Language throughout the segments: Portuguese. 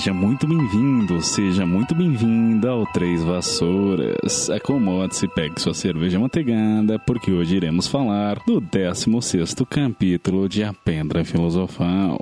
Seja muito bem-vindo, seja muito bem-vinda ao Três Vassouras. Acomode-se, pegue sua cerveja manteigada, porque hoje iremos falar do 16 capítulo de A Pedra Filosofal,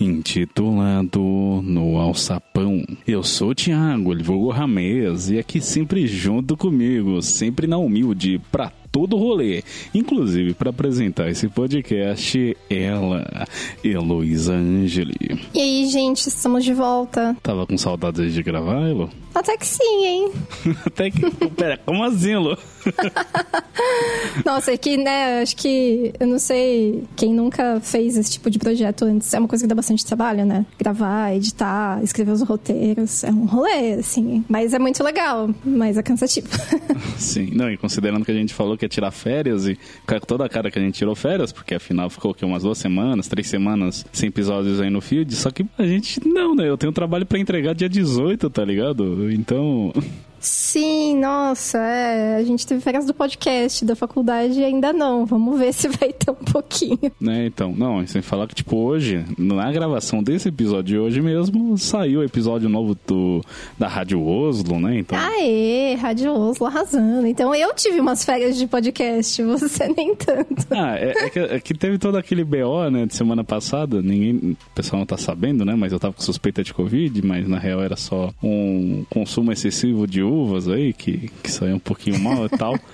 intitulado No Alçapão. Eu sou o Thiago, vulgo Ramês, e aqui sempre junto comigo, sempre na humilde, pra todo rolê. Inclusive, para apresentar esse podcast, ela, Heloísa Angeli. E aí, gente, estamos de volta. Tava com saudades de gravar, Elo? Até que sim, hein? Até que. Pera, como assim, Elo? Nossa, é que, né, acho que, eu não sei, quem nunca fez esse tipo de projeto antes, é uma coisa que dá bastante trabalho, né? Gravar, editar, escrever os roteiros, é um rolê, assim. Mas é muito legal, mas é cansativo. Sim, não, e considerando que a gente falou que ia tirar férias e com toda a cara que a gente tirou férias, porque afinal ficou aqui umas duas semanas, três semanas sem episódios aí no feed, só que a gente não, né? Eu tenho trabalho para entregar dia 18, tá ligado? Então. Sim, nossa, é. A gente teve férias do podcast, da faculdade ainda não. Vamos ver se vai ter um pouquinho. Né, então, não, sem falar que, tipo, hoje, na gravação desse episódio de hoje mesmo, saiu o episódio novo do, da Rádio Oslo, né? Então... Aê, Rádio Oslo arrasando. Então eu tive umas férias de podcast, você nem tanto. Ah, é, é, que, é que teve todo aquele BO, né, de semana passada, ninguém, o pessoal não tá sabendo, né, mas eu tava com suspeita de Covid, mas na real era só um consumo excessivo de uvas aí, que, que saiu um pouquinho mal e tal.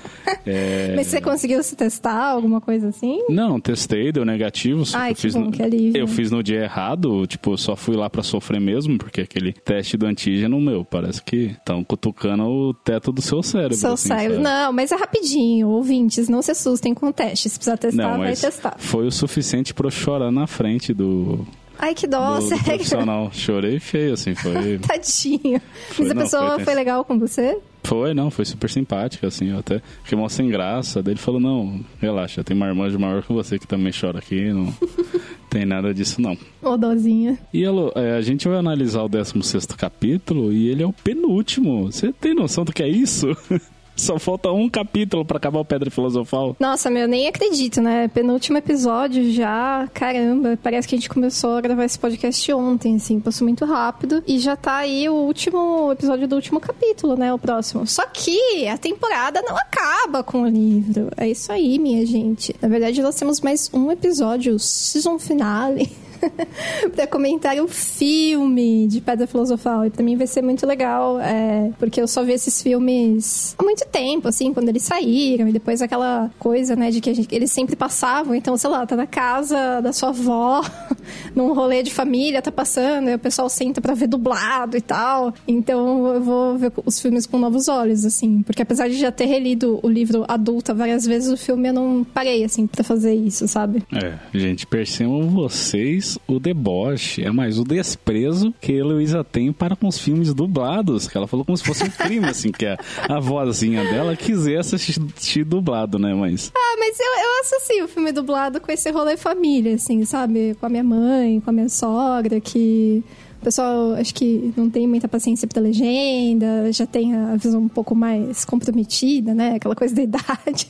É... Mas você conseguiu se testar, alguma coisa assim? Não, testei, deu negativo. Ai, eu que fiz bom, no... que alívio. Eu fiz no dia errado, tipo, eu só fui lá pra sofrer mesmo, porque aquele teste do antígeno, meu, parece que estão cutucando o teto do seu cérebro. Seu assim, cérebro. Não, mas é rapidinho, ouvintes, não se assustem com o teste. Se precisar testar, Não, vai testar. foi o suficiente pra eu chorar na frente do, Ai, que dó, do, do sério. profissional. Chorei feio, assim, foi... Tadinho. Foi, mas a não, pessoa foi foi, legal com você? Foi, não, foi super simpática, assim, eu até fiquei mó sem graça. Daí ele falou, não, relaxa, tem uma irmã de maior que você que também chora aqui, não tem nada disso não. Ô, dozinha. E Elo, é, a gente vai analisar o 16 capítulo e ele é o penúltimo. Você tem noção do que é isso? Só falta um capítulo pra acabar o Pedra Filosofal. Nossa, meu, nem acredito, né? Penúltimo episódio já, caramba. Parece que a gente começou a gravar esse podcast ontem, assim, passou muito rápido. E já tá aí o último episódio do último capítulo, né? O próximo. Só que a temporada não acaba com o livro. É isso aí, minha gente. Na verdade, nós temos mais um episódio, season finale. pra comentar o filme de Pedra Filosofal. E pra mim vai ser muito legal, é, porque eu só vi esses filmes há muito tempo, assim, quando eles saíram. E depois aquela coisa, né, de que gente- eles sempre passavam. Então, sei lá, tá na casa da sua avó, num rolê de família, tá passando, e o pessoal senta pra ver dublado e tal. Então, eu vou ver os filmes com novos olhos, assim. Porque apesar de já ter relido o livro adulta várias vezes, o filme eu não parei, assim, pra fazer isso, sabe? É, gente, percebam vocês o deboche, é mais o desprezo que a Heloísa tem para com os filmes dublados, que ela falou como se fosse um crime, assim, que a, a vozinha dela quisesse assistir dublado, né, mas... Ah, mas eu, eu associo o filme dublado com esse rolê família, assim, sabe? Com a minha mãe, com a minha sogra, que o pessoal acho que não tem muita paciência pra legenda, já tem a visão um pouco mais comprometida, né? Aquela coisa da idade.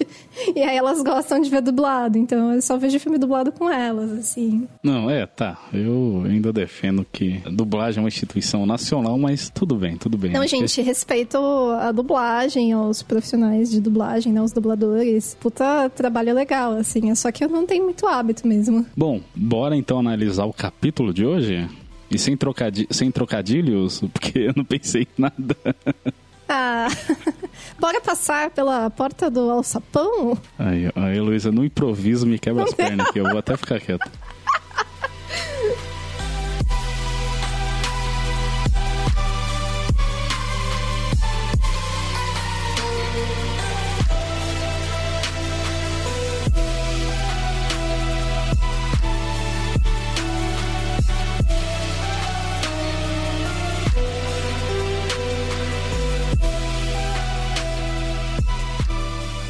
E aí elas gostam de ver dublado, então eu só vejo filme dublado com elas, assim. Não, é, tá, eu ainda defendo que a dublagem é uma instituição nacional, mas tudo bem, tudo bem. Não, Acho que- gente, respeito a dublagem, aos profissionais de dublagem, né? Os dubladores. Puta trabalho legal, assim. É só que eu não tenho muito hábito mesmo. Bom, bora então analisar o capítulo de hoje? E sem, trocadi sem trocadilhos, porque eu não pensei em nada. Ah, bora passar pela porta do alçapão? Aí, a Heloísa no improviso me quebra as pernas aqui, eu vou até ficar quieto.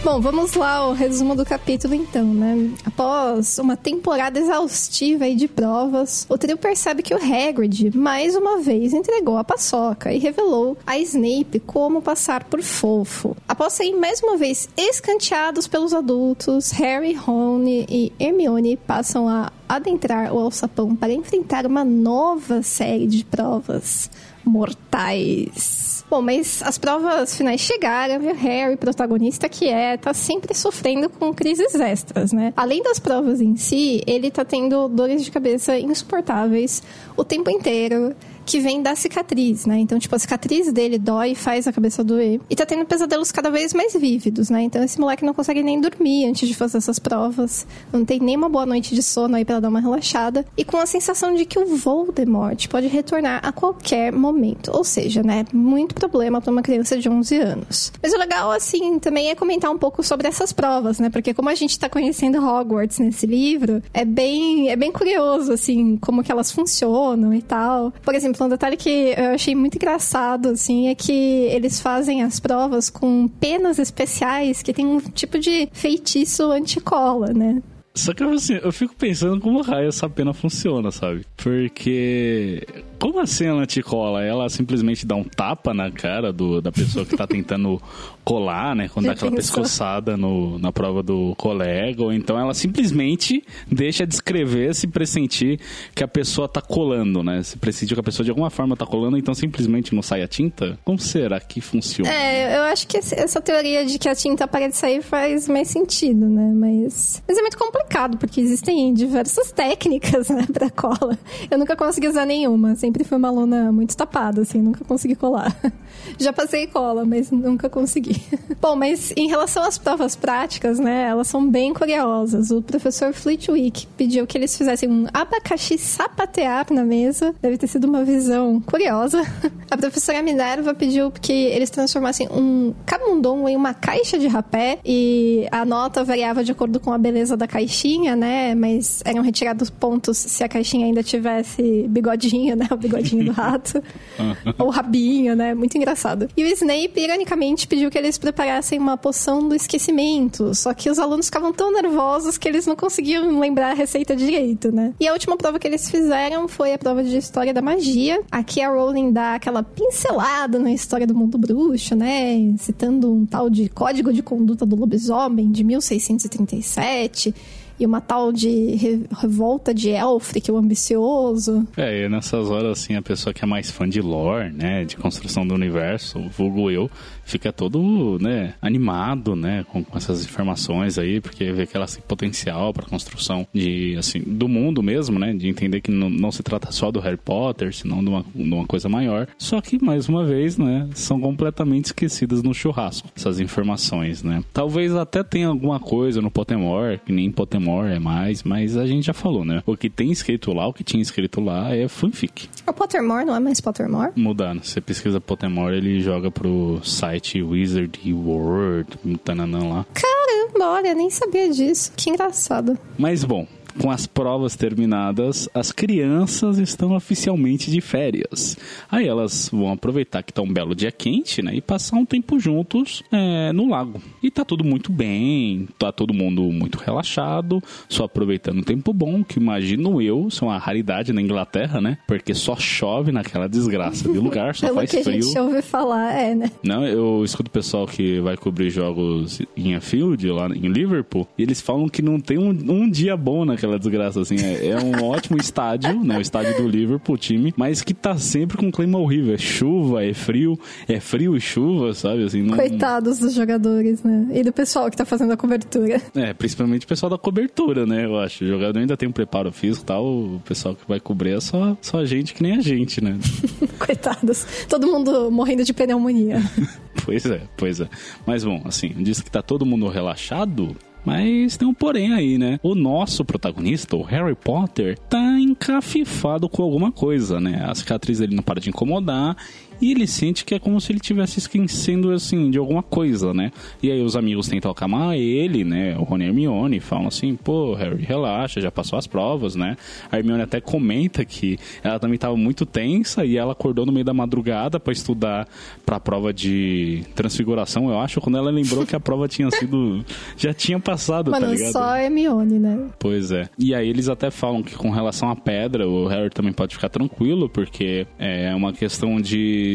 Bom, vamos lá ao resumo do capítulo então, né? Após uma temporada exaustiva de provas, o trio percebe que o Hagrid mais uma vez entregou a paçoca e revelou a Snape como passar por fofo. Após serem mais uma vez escanteados pelos adultos, Harry, Rony e Hermione passam a adentrar o alçapão para enfrentar uma nova série de provas mortais. Bom, mas as provas finais chegaram e o Harry, protagonista que é, tá sempre sofrendo com crises extras, né? Além das provas em si, ele tá tendo dores de cabeça insuportáveis o tempo inteiro que vem da cicatriz, né? Então, tipo, a cicatriz dele dói e faz a cabeça doer. E tá tendo pesadelos cada vez mais vívidos, né? Então, esse moleque não consegue nem dormir antes de fazer essas provas. Não tem nem uma boa noite de sono aí pra dar uma relaxada. E com a sensação de que o Voldemort pode retornar a qualquer momento. Ou seja, né? Muito problema para uma criança de 11 anos. Mas o legal, assim, também é comentar um pouco sobre essas provas, né? Porque como a gente tá conhecendo Hogwarts nesse livro, é bem, é bem curioso, assim, como que elas funcionam e tal. Por exemplo, exemplo, um detalhe que eu achei muito engraçado, assim, é que eles fazem as provas com penas especiais que tem um tipo de feitiço anticola, né? Só que assim, eu fico pensando como raio essa pena funciona, sabe? Porque. Como assim ela te cola? Ela simplesmente dá um tapa na cara do, da pessoa que tá tentando colar, né? Quando dá aquela pescoçada no, na prova do colega, ou então ela simplesmente deixa de escrever se pressentir que a pessoa tá colando, né? Se pressentir que a pessoa de alguma forma tá colando, então simplesmente não sai a tinta? Como será que funciona? É, eu acho que essa teoria de que a tinta para de sair faz mais sentido, né? Mas, mas é muito complicado, porque existem diversas técnicas, né, pra cola. Eu nunca consegui usar nenhuma, sempre fui uma aluna muito tapada, assim, nunca consegui colar. Já passei cola, mas nunca consegui. Bom, mas em relação às provas práticas, né, elas são bem curiosas. O professor Flitwick pediu que eles fizessem um abacaxi sapatear na mesa. Deve ter sido uma visão curiosa. A professora Minerva pediu que eles transformassem um camundongo em uma caixa de rapé e a nota variava de acordo com a beleza da caixinha, né, mas eram retirados pontos se a caixinha ainda tivesse bigodinho, né, o bigodinho do rato, ou rabinho, né, muito engraçado. E o Snape, ironicamente, pediu que eles eles preparassem uma poção do esquecimento. Só que os alunos ficavam tão nervosos que eles não conseguiam lembrar a receita direito, né? E a última prova que eles fizeram foi a prova de história da magia. Aqui a Rowling dá aquela pincelada na história do mundo bruxo, né? Citando um tal de Código de Conduta do Lobisomem de 1637 e uma tal de revolta de Elfric, o ambicioso. É, e nessas horas, assim, a pessoa que é mais fã de lore, né, de construção do universo, vulgo eu, fica todo, né, animado, né, com, com essas informações aí, porque vê que ela tem potencial para construção de, assim, do mundo mesmo, né, de entender que não, não se trata só do Harry Potter, senão de uma, de uma coisa maior. Só que, mais uma vez, né, são completamente esquecidas no churrasco, essas informações, né. Talvez até tenha alguma coisa no Pottermore, que nem Pottermore é mais, mas a gente já falou, né, o que tem escrito lá, o que tinha escrito lá é fanfic. O Pottermore não é mais Pottermore? Mudando, você pesquisa Pottermore, ele joga pro site site Wizard World, tananã lá. Caramba, olha, nem sabia disso. Que engraçado. Mas bom, com as provas terminadas, as crianças estão oficialmente de férias. Aí elas vão aproveitar que tá um belo dia quente, né? E passar um tempo juntos é, no lago. E tá tudo muito bem, tá todo mundo muito relaxado, só aproveitando o tempo bom, que imagino eu, isso é uma raridade na Inglaterra, né? Porque só chove naquela desgraça de lugar, só faz que frio. a gente ouve falar, é, né? Não, eu escuto o pessoal que vai cobrir jogos em Anfield, lá em Liverpool, e eles falam que não tem um, um dia bom naquela aquela desgraça, assim. É, é um ótimo estádio, né? O estádio do Liverpool, time, mas que tá sempre com um clima horrível. É chuva, é frio, é frio e chuva, sabe? Assim, não... Coitados dos jogadores, né? E do pessoal que tá fazendo a cobertura. É, principalmente o pessoal da cobertura, né? Eu acho. O jogador ainda tem um preparo físico e tal. O pessoal que vai cobrir é só, só a gente que nem a gente, né? Coitados. Todo mundo morrendo de pneumonia. pois é, pois é. Mas bom, assim, diz que tá todo mundo relaxado. Mas tem um porém aí, né? O nosso protagonista, o Harry Potter, tá encafifado com alguma coisa, né? A cicatriz dele não para de incomodar e ele sente que é como se ele tivesse esquecendo, assim, de alguma coisa, né? E aí os amigos tentam acalmar ele, né? O Rony e Hermione falam assim, pô, Harry, relaxa, já passou as provas, né? A Hermione até comenta que ela também estava muito tensa e ela acordou no meio da madrugada para estudar para a prova de transfiguração, eu acho, quando ela lembrou que a prova tinha sido já tinha passado, Mano, tá ligado? só Hermione, né? Pois é. E aí eles até falam que com relação à pedra, o Harry também pode ficar tranquilo, porque é uma questão de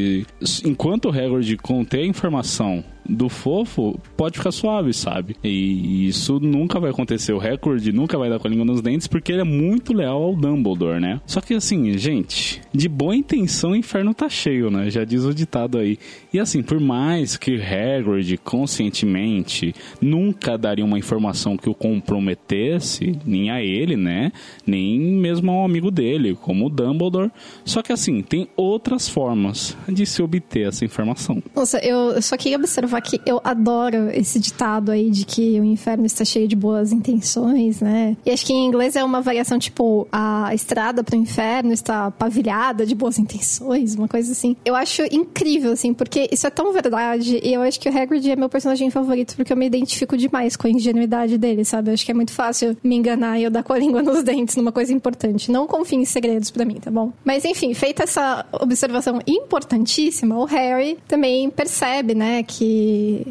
enquanto o Hagrid conter informação do fofo, pode ficar suave, sabe? E isso nunca vai acontecer. O recorde nunca vai dar com a língua nos dentes porque ele é muito leal ao Dumbledore, né? Só que assim, gente, de boa intenção o inferno tá cheio, né? Já diz o ditado aí. E assim, por mais que Hagrid conscientemente nunca daria uma informação que o comprometesse, nem a ele, né? Nem mesmo ao amigo dele, como o Dumbledore. Só que assim, tem outras formas de se obter essa informação. Nossa, eu só queria observar que eu adoro esse ditado aí de que o inferno está cheio de boas intenções, né? E acho que em inglês é uma variação tipo a estrada para o inferno está pavilhada de boas intenções, uma coisa assim. Eu acho incrível assim, porque isso é tão verdade e eu acho que o Hagrid é meu personagem favorito porque eu me identifico demais com a ingenuidade dele, sabe? Eu acho que é muito fácil me enganar e eu dar com a língua nos dentes numa coisa importante. Não confie em segredos para mim, tá bom? Mas enfim, feita essa observação importantíssima, o Harry também percebe, né, que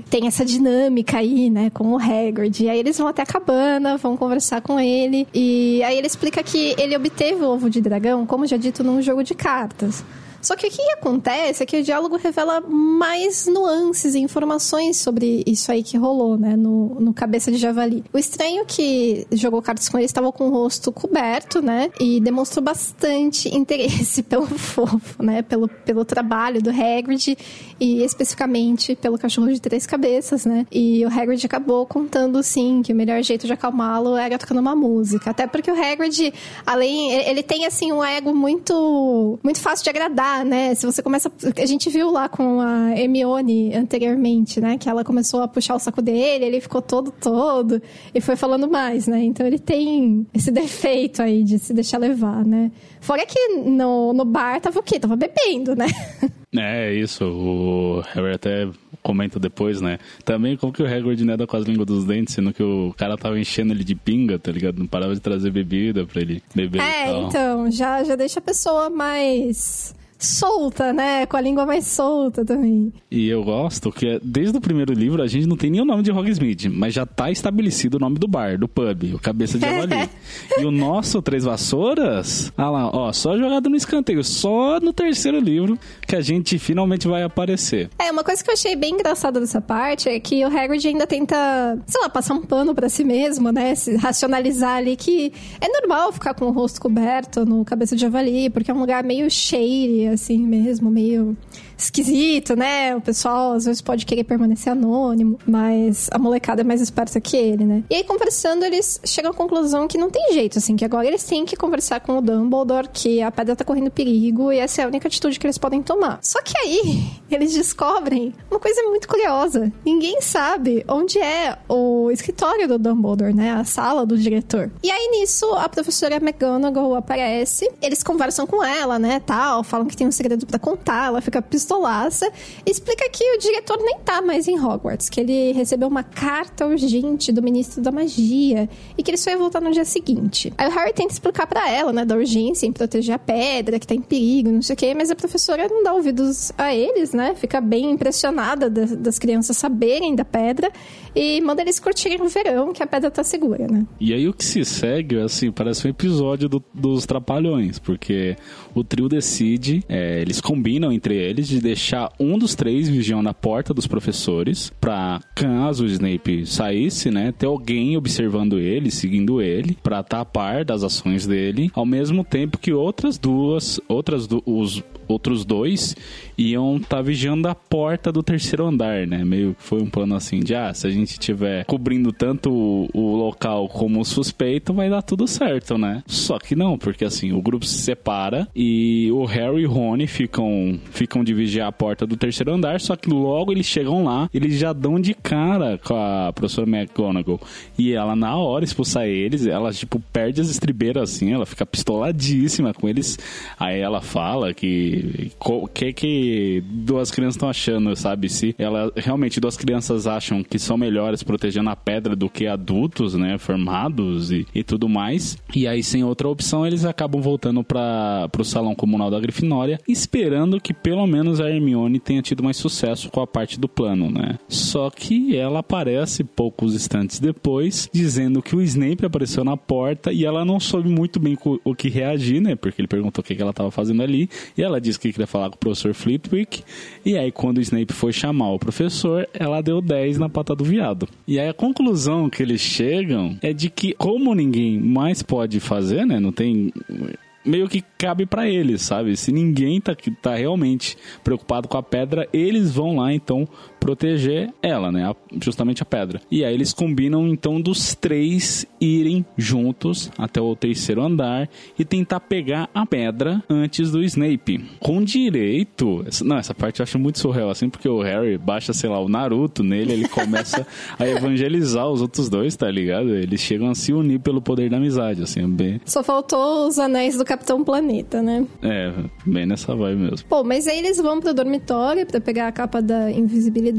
tem essa dinâmica aí, né, com o Hagrid. E aí eles vão até a cabana, vão conversar com ele. E aí ele explica que ele obteve o ovo de dragão, como já dito, num jogo de cartas. Só que o que acontece é que o diálogo revela mais nuances e informações sobre isso aí que rolou, né, no, no Cabeça de Javali. O estranho que jogou cartas com ele estava com o rosto coberto, né, e demonstrou bastante interesse pelo fofo, né, pelo, pelo trabalho do Hagrid e especificamente pelo cachorro de três cabeças, né, e o Hagrid acabou contando, sim, que o melhor jeito de acalmá-lo era tocando uma música, até porque o Hagrid, além, ele tem, assim, um ego muito, muito fácil de agradar, né? Se você começa. A gente viu lá com a Hermione anteriormente, né? Que ela começou a puxar o saco dele, ele ficou todo, todo e foi falando mais, né? Então ele tem esse defeito aí de se deixar levar, né? Fora que no, no bar tava o quê? Tava bebendo, né? É, isso. O Harry até comenta depois, né? Também como que o Hagrid nada com as línguas dos dentes, sendo que o cara tava enchendo ele de pinga, tá ligado? Não parava de trazer bebida pra ele beber É, então, já, já deixa a pessoa mais solta, né? Com a língua mais solta também. E eu gosto que desde o primeiro livro a gente não tem nem o nome de Hogsmeade, mas já tá estabelecido o nome do bar, do pub, o Cabeça de Javali. e o nosso Três Vassouras, ah lá, ó, só jogado no escanteio, só no terceiro livro que a gente finalmente vai aparecer. É, uma coisa que eu achei bem engraçada dessa parte é que o Hagrid ainda tenta, sei lá, passar um pano para si mesmo, né? Se racionalizar ali que é normal ficar com o rosto coberto no Cabeça de Javali, porque é um lugar meio cheio, assim mesmo, meio esquisito, né? O pessoal às vezes pode querer permanecer anônimo, mas a molecada é mais esperta que ele, né? E aí, conversando, eles chegam à conclusão que não tem jeito, assim, que agora eles têm que conversar com o Dumbledore, que a pedra tá correndo perigo e essa é a única atitude que eles podem tomar. Só que aí, eles descobrem uma coisa muito curiosa. Ninguém sabe onde é o escritório do Dumbledore, né? A sala do diretor. E aí, nisso, a professora McGonagall aparece, eles conversam com ela, né, tal, falam que tem um segredo para contar, ela fica pistola pistolaça, explica que o diretor nem tá mais em Hogwarts, que ele recebeu uma carta urgente do ministro da magia e que ele só ia voltar no dia seguinte. Aí o Harry tenta explicar para ela, né, da urgência em proteger a pedra, que tá em perigo, não sei o quê, mas a professora não dá ouvidos a eles, né, fica bem impressionada das, das crianças saberem da pedra e manda eles curtirem no verão, que a pedra tá segura, né. E aí o que se segue, assim, parece um episódio do, dos Trapalhões, porque o trio decide, é, eles combinam entre eles de deixar um dos três vigiando a porta dos professores para caso o Snape saísse, né, ter alguém observando ele, seguindo ele, para estar tá das ações dele, ao mesmo tempo que outras duas, outras os outros dois iam estar tá vigiando a porta do terceiro andar, né? Meio que foi um plano assim de, ah, se a gente tiver cobrindo tanto o, o local como o suspeito, vai dar tudo certo, né? Só que não, porque assim, o grupo se separa e o Harry e o Rony ficam, ficam de a porta do terceiro andar, só que logo eles chegam lá, eles já dão de cara com a professora McGonagall. E ela, na hora, expulsar eles, ela, tipo, perde as estribeiras assim, ela fica pistoladíssima com eles. Aí ela fala que. O que que duas crianças estão achando, sabe? Se ela realmente duas crianças acham que são melhores protegendo a pedra do que adultos, né? Formados e, e tudo mais. E aí, sem outra opção, eles acabam voltando para pro salão comunal da Grifinória, esperando que pelo menos a Hermione tenha tido mais sucesso com a parte do plano, né? Só que ela aparece poucos instantes depois, dizendo que o Snape apareceu na porta e ela não soube muito bem o que reagir, né? Porque ele perguntou o que ela estava fazendo ali e ela disse que queria falar com o professor Flitwick. E aí, quando o Snape foi chamar o professor, ela deu 10 na pata do viado. E aí, a conclusão que eles chegam é de que, como ninguém mais pode fazer, né? Não tem meio que cabe para eles, sabe? Se ninguém tá, tá realmente preocupado com a pedra, eles vão lá então proteger ela, né? justamente a pedra. E aí eles combinam então dos três irem juntos até o terceiro andar e tentar pegar a pedra antes do Snape. Com direito. Não, essa parte eu acho muito surreal, assim, porque o Harry baixa, sei lá, o Naruto nele, ele começa a evangelizar os outros dois, tá ligado? Eles chegam a se unir pelo poder da amizade, assim, é bem. Só faltou os anéis do Capitão Planeta, né? É, bem nessa vibe mesmo. Pô, mas aí eles vão pro dormitório para pegar a capa da invisibilidade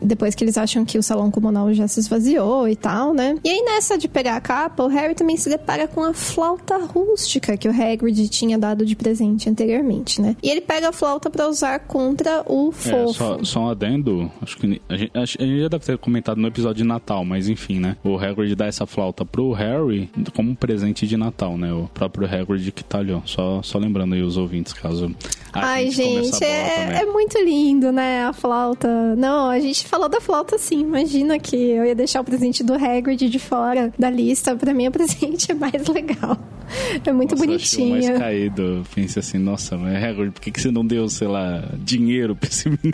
depois que eles acham que o salão comunal já se esvaziou e tal, né? E aí nessa de pegar a capa, o Harry também se depara com a flauta rústica que o Hagrid tinha dado de presente anteriormente, né? E ele pega a flauta para usar contra o fofo. É, só, só um adendo, acho que a gente, a gente já deve ter comentado no episódio de Natal, mas enfim, né? O Hagrid dá essa flauta pro Harry como um presente de Natal, né? O próprio Hagrid que talhou. Só, só lembrando aí os ouvintes, caso... Ai, gente, é, é muito lindo, né? A flauta. Não, não, a gente falou da flauta sim. Imagina que eu ia deixar o presente do Hagrid de fora da lista. Pra mim, o presente é mais legal. É muito nossa, bonitinho. Eu mais caído. Pensei assim, nossa, mas Hagrid, por que, que você não deu, sei lá, dinheiro pra esse menino?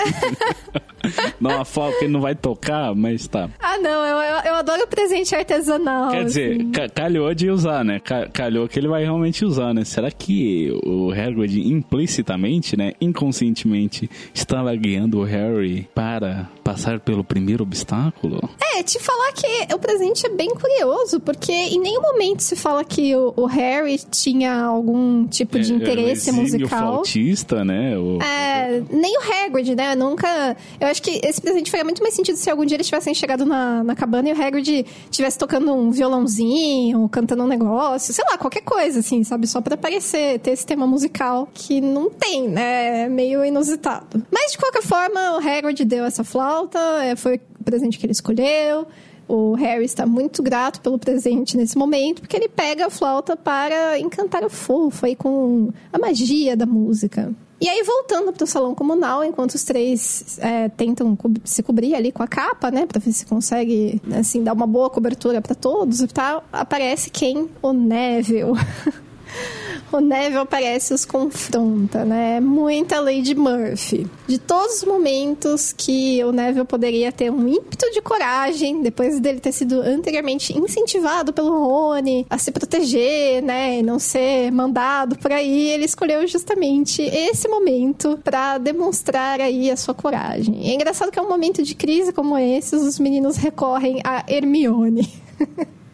não, uma flauta ele não vai tocar, mas tá. Ah, não, eu, eu, eu adoro presente artesanal. Quer dizer, assim. calhou de usar, né? Calhou que ele vai realmente usar, né? Será que o Hagrid implicitamente, né, inconscientemente, estava guiando o Harry para there. Passar pelo primeiro obstáculo? É, te falar que o presente é bem curioso, porque em nenhum momento se fala que o, o Harry tinha algum tipo de é, interesse musical. flautista, né? O... É, nem o Hagrid, né? Nunca... Eu acho que esse presente faria muito mais sentido se algum dia eles tivessem chegado na, na cabana e o Hagrid estivesse tocando um violãozinho, cantando um negócio, sei lá, qualquer coisa, assim, sabe? Só para aparecer, ter esse tema musical que não tem, né? É meio inusitado. Mas, de qualquer forma, o Hagrid deu essa flauta, é, foi o presente que ele escolheu. O Harry está muito grato pelo presente nesse momento, porque ele pega a flauta para encantar o fofo aí com a magia da música. E aí, voltando para o salão comunal, enquanto os três é, tentam co se cobrir ali com a capa, né, para ver se consegue, assim, dar uma boa cobertura para todos e tal, aparece quem? O Neville. o Neville aparece e os confronta, né? Muita Lady Murphy. De todos os momentos que o Neville poderia ter um ímpeto de coragem, depois dele ter sido anteriormente incentivado pelo Rony a se proteger, né? E não ser mandado por aí, ele escolheu justamente esse momento para demonstrar aí a sua coragem. É engraçado que é um momento de crise como esse, os meninos recorrem a Hermione.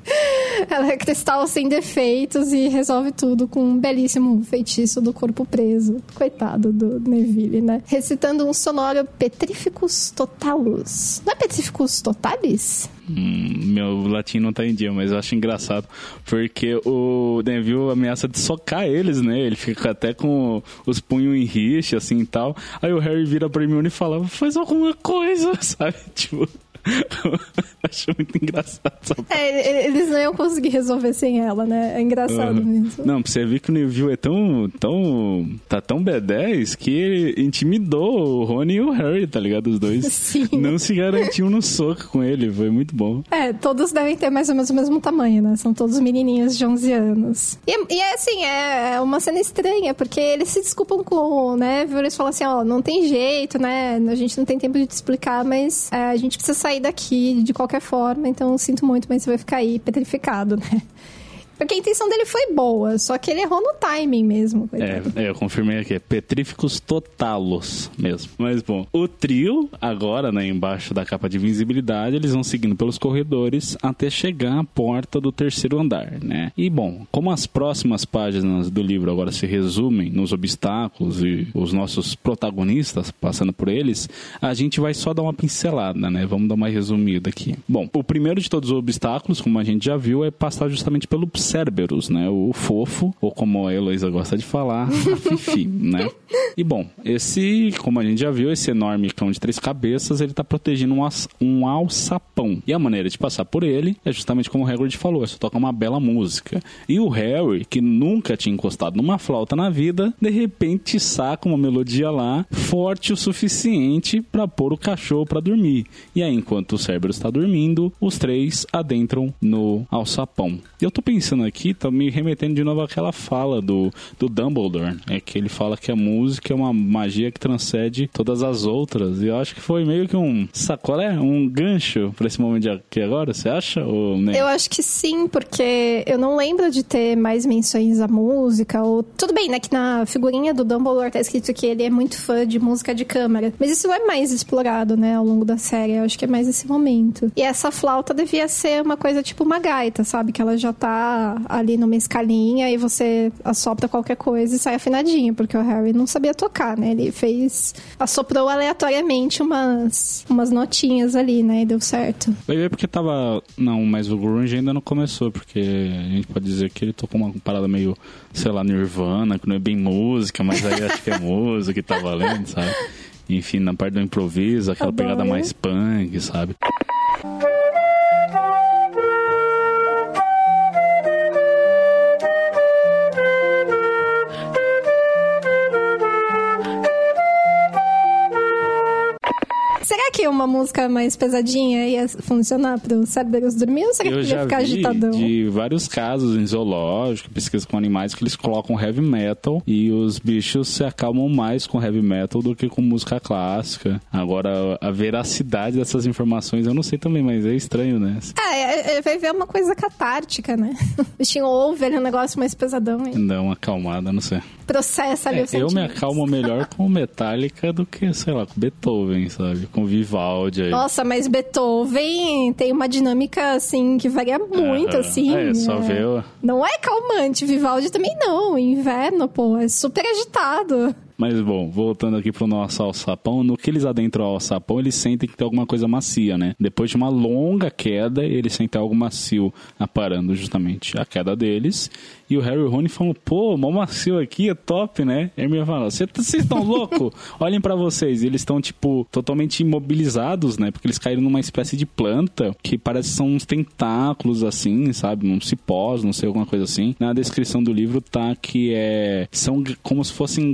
Ela é cristal sem defeitos e resolve tudo com um belíssimo feitiço do corpo preso. Coitado do Neville, né? Recitando um sonoro Petrificus Totalus. Não é Petrificus Totalis? Hum, meu latim não tá em dia, mas eu acho engraçado. Porque o Neville ameaça de socar eles, né? Ele fica até com os punhos em rixa, assim e tal. Aí o Harry vira pra Hermione e fala: faz alguma coisa, sabe? Tipo. Acho muito engraçado. É, eles não iam conseguir resolver sem ela, né? É engraçado uhum. mesmo. Não, pra você ver que o Neville é tão, tão. tá tão B10 que intimidou o Rony e o Harry, tá ligado? Os dois Sim. não se garantiam no soco com ele. Foi muito bom. É, todos devem ter mais ou menos o mesmo tamanho, né? São todos menininhos de 11 anos. E, e é assim, é, é uma cena estranha, porque eles se desculpam com o Neville, eles falam assim: ó, não tem jeito, né? A gente não tem tempo de te explicar, mas é, a gente precisa sair sair daqui de qualquer forma, então sinto muito, mas você vai ficar aí petrificado, né? Porque a intenção dele foi boa, só que ele errou no timing mesmo. É, é, eu confirmei aqui, petríficos totalos mesmo. Mas bom, o trio, agora, né, embaixo da capa de visibilidade, eles vão seguindo pelos corredores até chegar à porta do terceiro andar, né? E bom, como as próximas páginas do livro agora se resumem nos obstáculos e os nossos protagonistas passando por eles, a gente vai só dar uma pincelada, né? Vamos dar uma resumida aqui. Bom, o primeiro de todos os obstáculos, como a gente já viu, é passar justamente pelo Cerberus, né? O fofo, ou como a Heloísa gosta de falar, a Fifi, né? E bom, esse, como a gente já viu, esse enorme cão de três cabeças, ele tá protegendo um, um alçapão. E a maneira de passar por ele é justamente como o Hagrid falou, é só tocar uma bela música. E o Harry, que nunca tinha encostado numa flauta na vida, de repente saca uma melodia lá, forte o suficiente para pôr o cachorro para dormir. E aí, enquanto o Cerberus está dormindo, os três adentram no alçapão. E eu tô pensando aqui, tá me remetendo de novo àquela fala do, do Dumbledore, é que ele fala que a música é uma magia que transcende todas as outras. E eu acho que foi meio que um sacolé, um gancho para esse momento aqui agora, você acha? Ou nem? Eu acho que sim, porque eu não lembro de ter mais menções à música. Ou... Tudo bem, né? Que na figurinha do Dumbledore tá escrito que ele é muito fã de música de câmara. Mas isso é mais explorado, né, ao longo da série. Eu acho que é mais esse momento. E essa flauta devia ser uma coisa tipo uma gaita, sabe? Que ela já tá ali numa escalinha e você assopra qualquer coisa e sai afinadinho, porque o Harry não sabia tocar, né? Ele fez. assoprou aleatoriamente umas, umas notinhas ali, né? E deu certo. Vai ver porque tava. Não, mas o Grunge ainda não começou, porque a gente pode dizer que ele tocou uma parada meio, sei lá, Nirvana, que não é bem música, mas aí acho que é música que tá valendo, sabe? Enfim, na parte do improviso, aquela Adoro. pegada mais punk, sabe? Que uma música mais pesadinha ia funcionar para os Cerberus dormir ou será que ia ficar agitadão? de vários casos em zoológico, pesquisa com animais, que eles colocam heavy metal e os bichos se acalmam mais com heavy metal do que com música clássica. Agora, a veracidade dessas informações eu não sei também, mas é estranho, né? É, é, é vai ver uma coisa catártica, né? O bichinho ouve, ele é um negócio mais pesadão. Dá uma acalmada, não sei. Processa ali é, Eu me acalmo melhor com Metallica do que, sei lá, com Beethoven, sabe? com Vivaldi aí. Nossa, mas Beethoven tem uma dinâmica, assim, que varia muito, assim. É, só né? ver... Não é calmante, Vivaldi também não. Inverno, pô, é super agitado. Mas bom, voltando aqui pro nosso alçapão, no que eles adentram ao alçapão, eles sentem que tem alguma coisa macia, né? Depois de uma longa queda, eles sentem algo macio aparando justamente a queda deles. E o Harry e o Rony falam, pô, mó macio aqui, é top, né? E a Hermione fala, vocês estão loucos? Olhem para vocês. E eles estão, tipo, totalmente imobilizados, né? Porque eles caíram numa espécie de planta que parece que são uns tentáculos, assim, sabe? Um cipós, não sei, alguma coisa assim. Na descrição do livro tá que é... São como se fossem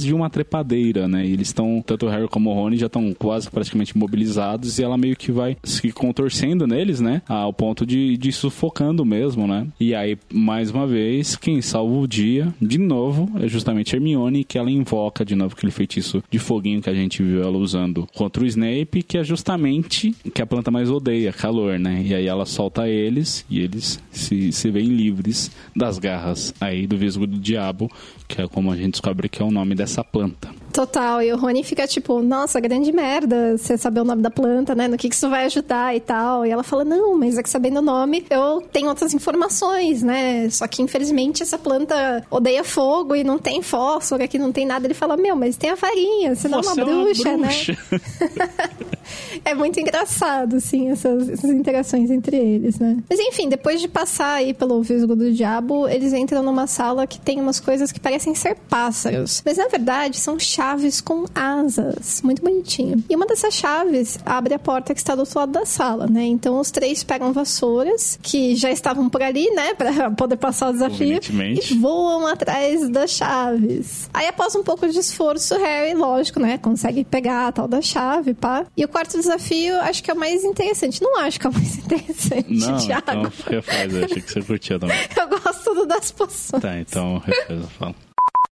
de uma trepadeira, né? E eles estão, tanto o Harry como o Rony já estão quase praticamente imobilizados e ela meio que vai se contorcendo neles, né? Ao ponto de, de sufocando mesmo, né? E aí, mais uma vez, quem salva o dia, de novo, é justamente Hermione, que ela invoca de novo aquele feitiço de foguinho que a gente viu ela usando contra o Snape, que é justamente que a planta mais odeia, calor, né? E aí ela solta eles e eles se, se veem livres das garras aí do Visgo do Diabo, que é como a gente descobre que é o nome dessa planta. Total, e o Rony fica tipo, nossa, grande merda você saber o nome da planta, né? No que, que isso vai ajudar e tal. E ela fala, não, mas é que sabendo o nome, eu tenho outras informações, né? Só que infelizmente essa planta odeia fogo e não tem fósforo, aqui não tem nada. Ele fala, meu, mas tem a farinha, você não é uma bruxa, é uma bruxa. né? é muito engraçado, assim, essas, essas, interações entre eles, né? Mas enfim, depois de passar aí pelo visgo do diabo, eles entram numa sala que tem umas coisas que parecem ser pássaros. Mas na verdade são chaves com asas. Muito bonitinho. E uma dessas chaves abre a porta que está do outro lado da sala, né? Então os três pegam vassouras, que já estavam por ali, né? Pra poder passar o desafio. E voam atrás das chaves. Aí após um pouco de esforço, Harry, lógico, né? Consegue pegar a tal da chave, pá. E o quarto desafio, acho que é o mais interessante. Não acho que é o mais interessante, Não, Thiago. então refaz. Eu achei que você curtia também. eu gosto tudo das poções. Tá, então refaz, eu falo.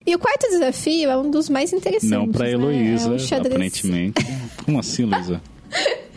E o quarto desafio é um dos mais interessantes. Não pra Heloísa, né? é aparentemente. Como assim, Luísa?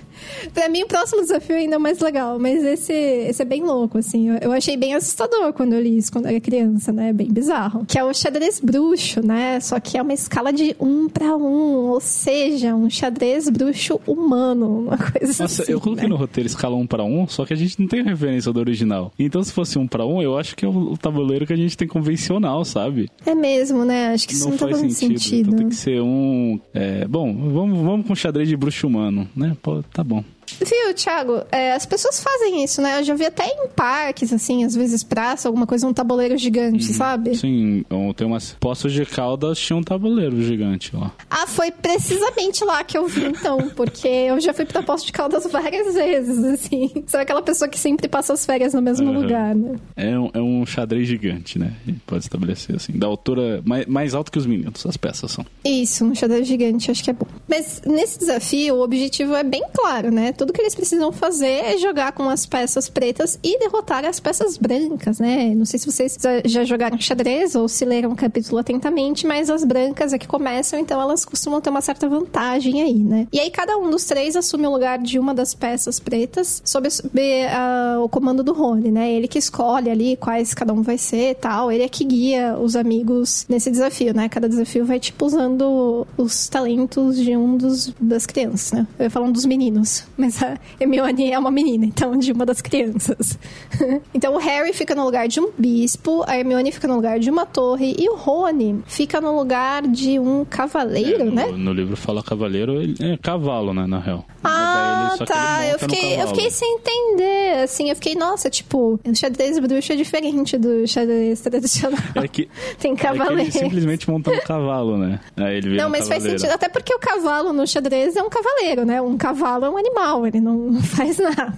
pra mim, o próximo desafio ainda é mais legal, mas esse, esse é bem louco, assim. Eu, eu achei bem assustador quando eu li isso quando eu era criança, né? Bem bizarro. Que é o xadrez bruxo, né? Só que é uma escala de um para um, ou seja, um xadrez bruxo humano, uma coisa Nossa, assim. eu coloquei né? no roteiro escala um para um, só que a gente não tem referência do original. Então, se fosse um para um, eu acho que é o tabuleiro que a gente tem convencional, sabe? É mesmo, né? Acho que isso não, tá faz fazendo sentido. sentido. Então tem que ser um. é, bom, vamos, vamos com xadrez de bruxo humano, né? Pô, tá bom. Viu, Thiago? É, as pessoas fazem isso, né? Eu já vi até em parques, assim, às vezes praça, alguma coisa, um tabuleiro gigante, sabe? Sim, tem umas. Poços de Caldas tinha um tabuleiro gigante lá. Ah, foi precisamente lá que eu vi, então, porque eu já fui pra Poço de Caldas várias vezes, assim. Sou aquela pessoa que sempre passa as férias no mesmo Uhum. lugar, né? É um, é um xadrez gigante, né? Pode estabelecer assim. Da altura mais, mais alto que os meninos, as peças são. Isso, um xadrez gigante, acho que é bom. Mas nesse desafio, o objetivo é bem claro, né? Tudo que eles precisam fazer é jogar com as peças pretas e derrotar as peças brancas, né? Não sei se vocês já- jogaram xadrez ou se leram o capítulo atentamente, mas as brancas é que começam, então elas costumam ter uma certa vantagem aí, né? E aí cada um dos três assume o lugar de uma das peças pretas sob, ah, o comando do Rony, né? Ele que escolhe ali quais cada um vai ser tal. Ele é que guia os amigos nesse desafio, né? Cada desafio vai, tipo, usando os talentos de um dos das crianças, né? Eu ia falando dos meninos, mas a Hermione é uma menina, então de uma das crianças. então o Harry fica no lugar de um bispo, a Hermione fica no lugar de uma torre e o Rony fica no lugar de um cavaleiro, É, no, né? no livro fala cavaleiro, ele- é cavalo, né? Na real. Ah, só que tá. Eu fiquei, eu fiquei sem entender. Assim, eu fiquei, nossa, tipo, o xadrez bruxo é diferente do xadrez tradicional. É que, Tem é cavaleiro. ele simplesmente monta no cavalo, né? Aí ele Não, um mas faz sentido. Até porque o cavalo no xadrez é um cavaleiro, né? Um cavalo é um animal, ele não faz nada?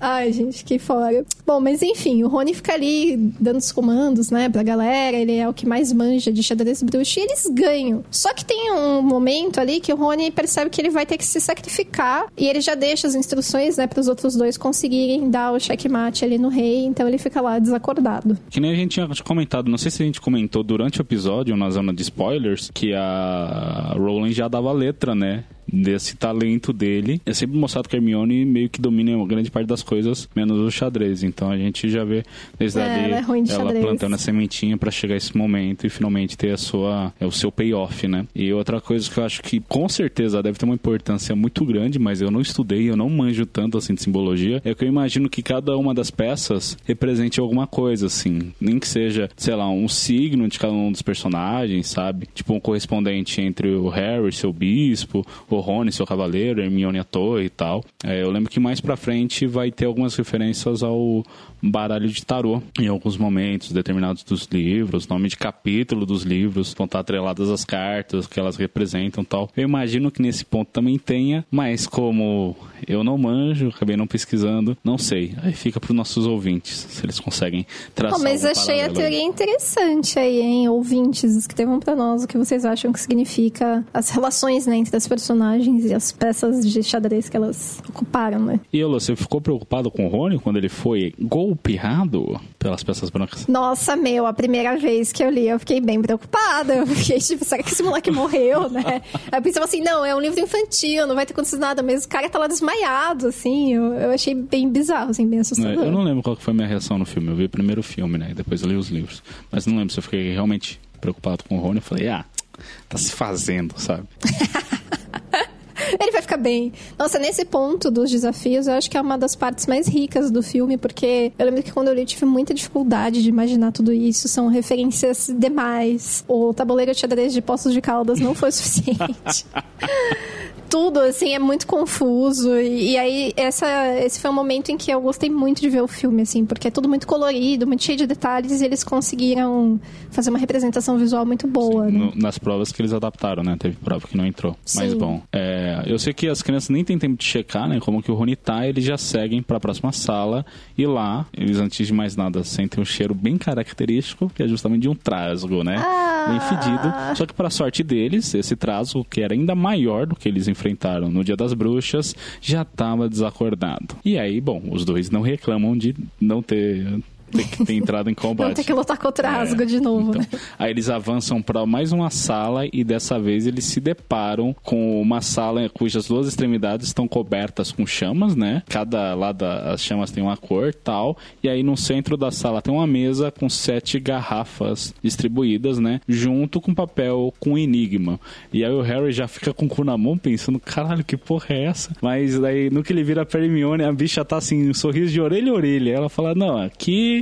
Ai, gente, que fora. Bom, mas enfim, o Rony fica ali dando os comandos, né, pra galera. Ele é o que mais manja de xadrez bruxo e eles ganham. Só que tem um momento ali que o Rony percebe que ele vai ter que se sacrificar e ele já deixa as instruções, né, pros outros dois conseguirem dar o checkmate ali no rei. Então ele fica lá desacordado. Que nem a gente tinha comentado, não sei se a gente comentou durante o episódio, na zona de spoilers, que a Rowling já dava letra, né? Desse talento dele. É sempre mostrado que a Hermione meio que domina uma grande parte das coisas, menos o xadrez. Então a gente já vê desde É, ali ela é de ela plantando a sementinha pra chegar esse momento e finalmente ter a sua, é, o seu payoff, né? E outra coisa que eu acho que com certeza deve ter uma importância muito grande, mas eu não estudei, eu não manjo tanto assim de simbologia, é que eu imagino que cada uma das peças represente alguma coisa, assim. Nem que seja, sei lá, um signo de cada um dos personagens, sabe? Tipo um correspondente entre o Harry, seu bispo, o Rony, seu cavaleiro, Hermione a torre e tal. É, eu lembro que mais pra frente vai ter algumas referências ao baralho de tarô em alguns momentos determinados dos livros, nome de capítulo dos livros, vão estar atreladas às cartas que elas representam e tal. Eu imagino que nesse ponto também tenha, mas como eu não manjo, acabei não pesquisando, não sei. Aí fica para os nossos ouvintes, se eles conseguem traçar Bom, mas achei a paralelo aí. teoria interessante aí, hein? Ouvintes, escrevam pra nós o que vocês acham que significa as relações né, entre as personagens e as peças de xadrez que elas ocuparam, né? E Elo, você ficou preocupado com o Rony quando ele foi golpeado pelas peças brancas? Nossa, meu, a primeira vez que eu li, eu fiquei bem preocupada. Eu fiquei tipo, será que esse moleque morreu, né? Aí eu pensava assim, não, é um livro infantil, não vai ter acontecido nada, mas o cara tá lá desmaiado, assim. Eu, eu achei bem bizarro, assim, bem assustador. É, Eu não lembro qual foi a minha reação no filme. Eu vi primeiro o filme, né? E depois eu li os livros. Mas não lembro se eu fiquei realmente preocupado com o Rony. Eu falei, ah, tá se fazendo, sabe? Ele vai ficar bem. Nossa, nesse ponto dos desafios, eu acho que é uma das partes mais ricas do filme, porque eu lembro que quando eu li, tive muita dificuldade de imaginar tudo isso. São referências demais. O tabuleiro de xadrez de Poços de Caldas não foi suficiente. Tudo, assim, é muito confuso. E, e aí, essa, esse foi um momento em que eu gostei muito de ver o filme, assim, porque é tudo muito colorido, muito cheio de detalhes, e eles conseguiram fazer uma representação visual muito boa, né? No- nas provas que eles adaptaram, né? Teve prova que não entrou. Mas Sim. bom, é, eu sei que as crianças nem têm tempo de checar, né? Como que o Rony tá, eles já seguem pra próxima sala. E lá, eles antes de mais nada sentem um cheiro bem característico, que é justamente de um trasgo, né? Ah. Bem fedido. Só que para sorte deles, esse trasgo, que era ainda maior do que eles enfrentaram no Dia das Bruxas, já estava desacordado. E aí, bom, os dois não reclamam de não ter ter que ter entrado em combate. Não ter que lutar contra o Asgard de novo, então, né? Aí eles avançam para mais uma sala e dessa vez eles se deparam com uma sala cujas duas extremidades estão cobertas com chamas, né? Cada lado das chamas tem uma cor tal. E aí no centro da sala tem uma mesa com sete garrafas distribuídas, né? Junto com papel com enigma. E aí o Harry já fica com o cu na mão pensando, caralho, que porra é essa? Mas aí no que ele vira pra Hermione, a bicha tá assim, um sorriso de orelha a orelha. Ela fala, não, aqui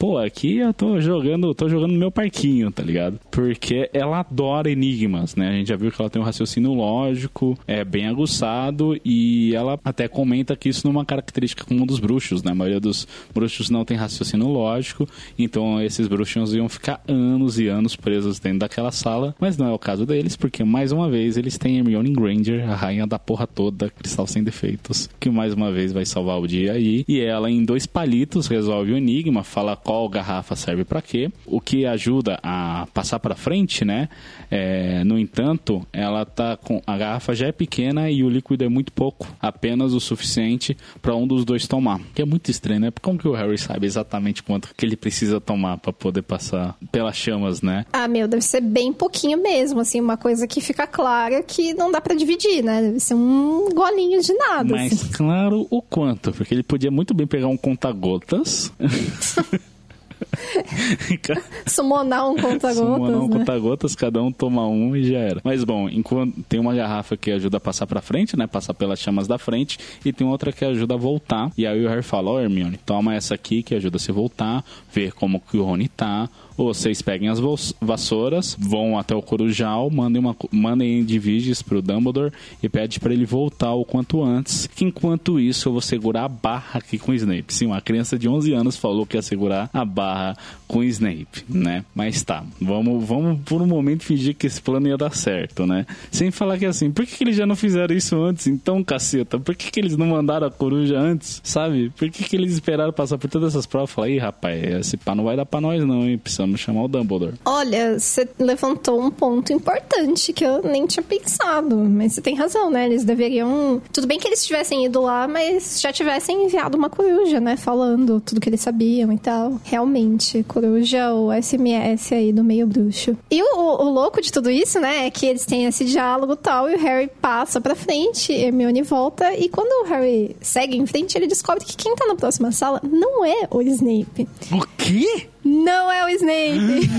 pô, aqui eu tô jogando, tô jogando meu parquinho, tá ligado? Porque ela adora enigmas, né? A gente já viu que ela tem um raciocínio lógico, é bem aguçado e ela até comenta que isso não é uma característica comum dos bruxos, né? A maioria dos bruxos não tem raciocínio lógico, então esses bruxos iam ficar anos e anos presos dentro daquela sala, mas não é o caso deles, porque mais uma vez eles têm Hermione Granger, a rainha da porra toda, cristal sem defeitos, que mais uma vez vai salvar o dia aí, e ela em dois palitos resolve o enigma, fala qual garrafa serve para quê, o que ajuda a passar para frente, né? É, no entanto, ela tá com a garrafa já é pequena e o líquido é muito pouco, apenas o suficiente para um dos dois tomar. Que é muito estranho, né? Como que o Harry sabe exatamente quanto que ele precisa tomar para poder passar pelas chamas, né? Ah, meu, deve ser bem pouquinho mesmo, assim, uma coisa que fica clara que não dá para dividir, né? Deve ser um golinho de nada. Mas assim. claro o quanto, porque ele podia muito bem pegar um conta-gotas. Summonar um conta-gotas. Summonar um né? conta-gotas, cada um toma um e já era. Mas bom, enquanto tem uma garrafa que ajuda a passar pra frente, né? Passar pelas chamas da frente, e tem outra que ajuda a voltar. E aí o Harry fala: Ó, oh, Hermione, toma essa aqui que ajuda a se voltar, ver como que o Rony tá vocês peguem as vassouras, vão até o Corujal, mandem, uma, mandem divides pro Dumbledore e pede para ele voltar o quanto antes. Que enquanto isso eu vou segurar a barra aqui com o Snape. Sim, uma criança de 11 anos falou que ia segurar a barra com o Snape, né? Mas tá, vamos, vamos por um momento fingir que esse plano ia dar certo, né? Sem falar que assim, por que, que eles já não fizeram isso antes? Então, caceta, por que, que eles não mandaram a coruja antes? Sabe? Por que, que eles esperaram passar por todas essas provas? Falar, ih, rapaz, esse pá não vai dar pra nós não, hein? Precisamos chamar o Dumbledore. Olha, você levantou um ponto importante que eu nem tinha pensado, mas você tem razão, né? Eles deveriam. Tudo bem que eles tivessem ido lá, mas já tivessem enviado uma coruja, né? Falando tudo que eles sabiam e tal. Realmente, coruja, o SMS aí do meio bruxo. E o, o louco de tudo isso, né? É que eles têm esse diálogo tal e o Harry passa pra frente, Hermione volta e quando o Harry segue em frente, ele descobre que quem tá na próxima sala não é o Snape. O quê? Não é o Snape.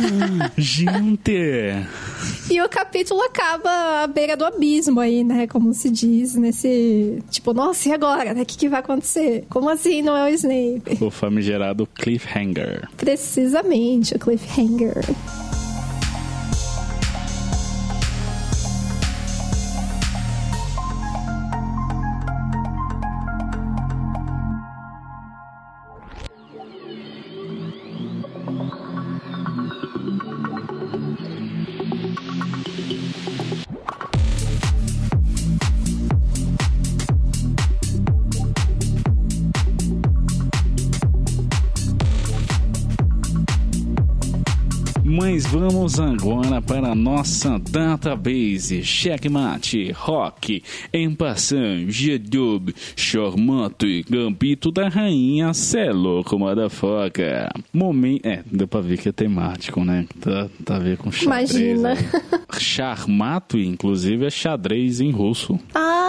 Gente! E o capítulo acaba à beira do abismo aí, né? Como se diz nesse. Tipo, nossa, e agora? Né? O que, que vai acontecer? Como assim não é o Snape? O famigerado cliffhanger. Precisamente, o cliffhanger. Vamos agora para a nossa database. Checkmate, Rock, Empassan, Gedub, Charmante, Gambito da Rainha, Cê louco, motherfucker. Momento. É, deu pra ver que é temático, né? Tá, tá a ver com xadrez. Imagina. Charmato, inclusive, é xadrez em russo. Ah,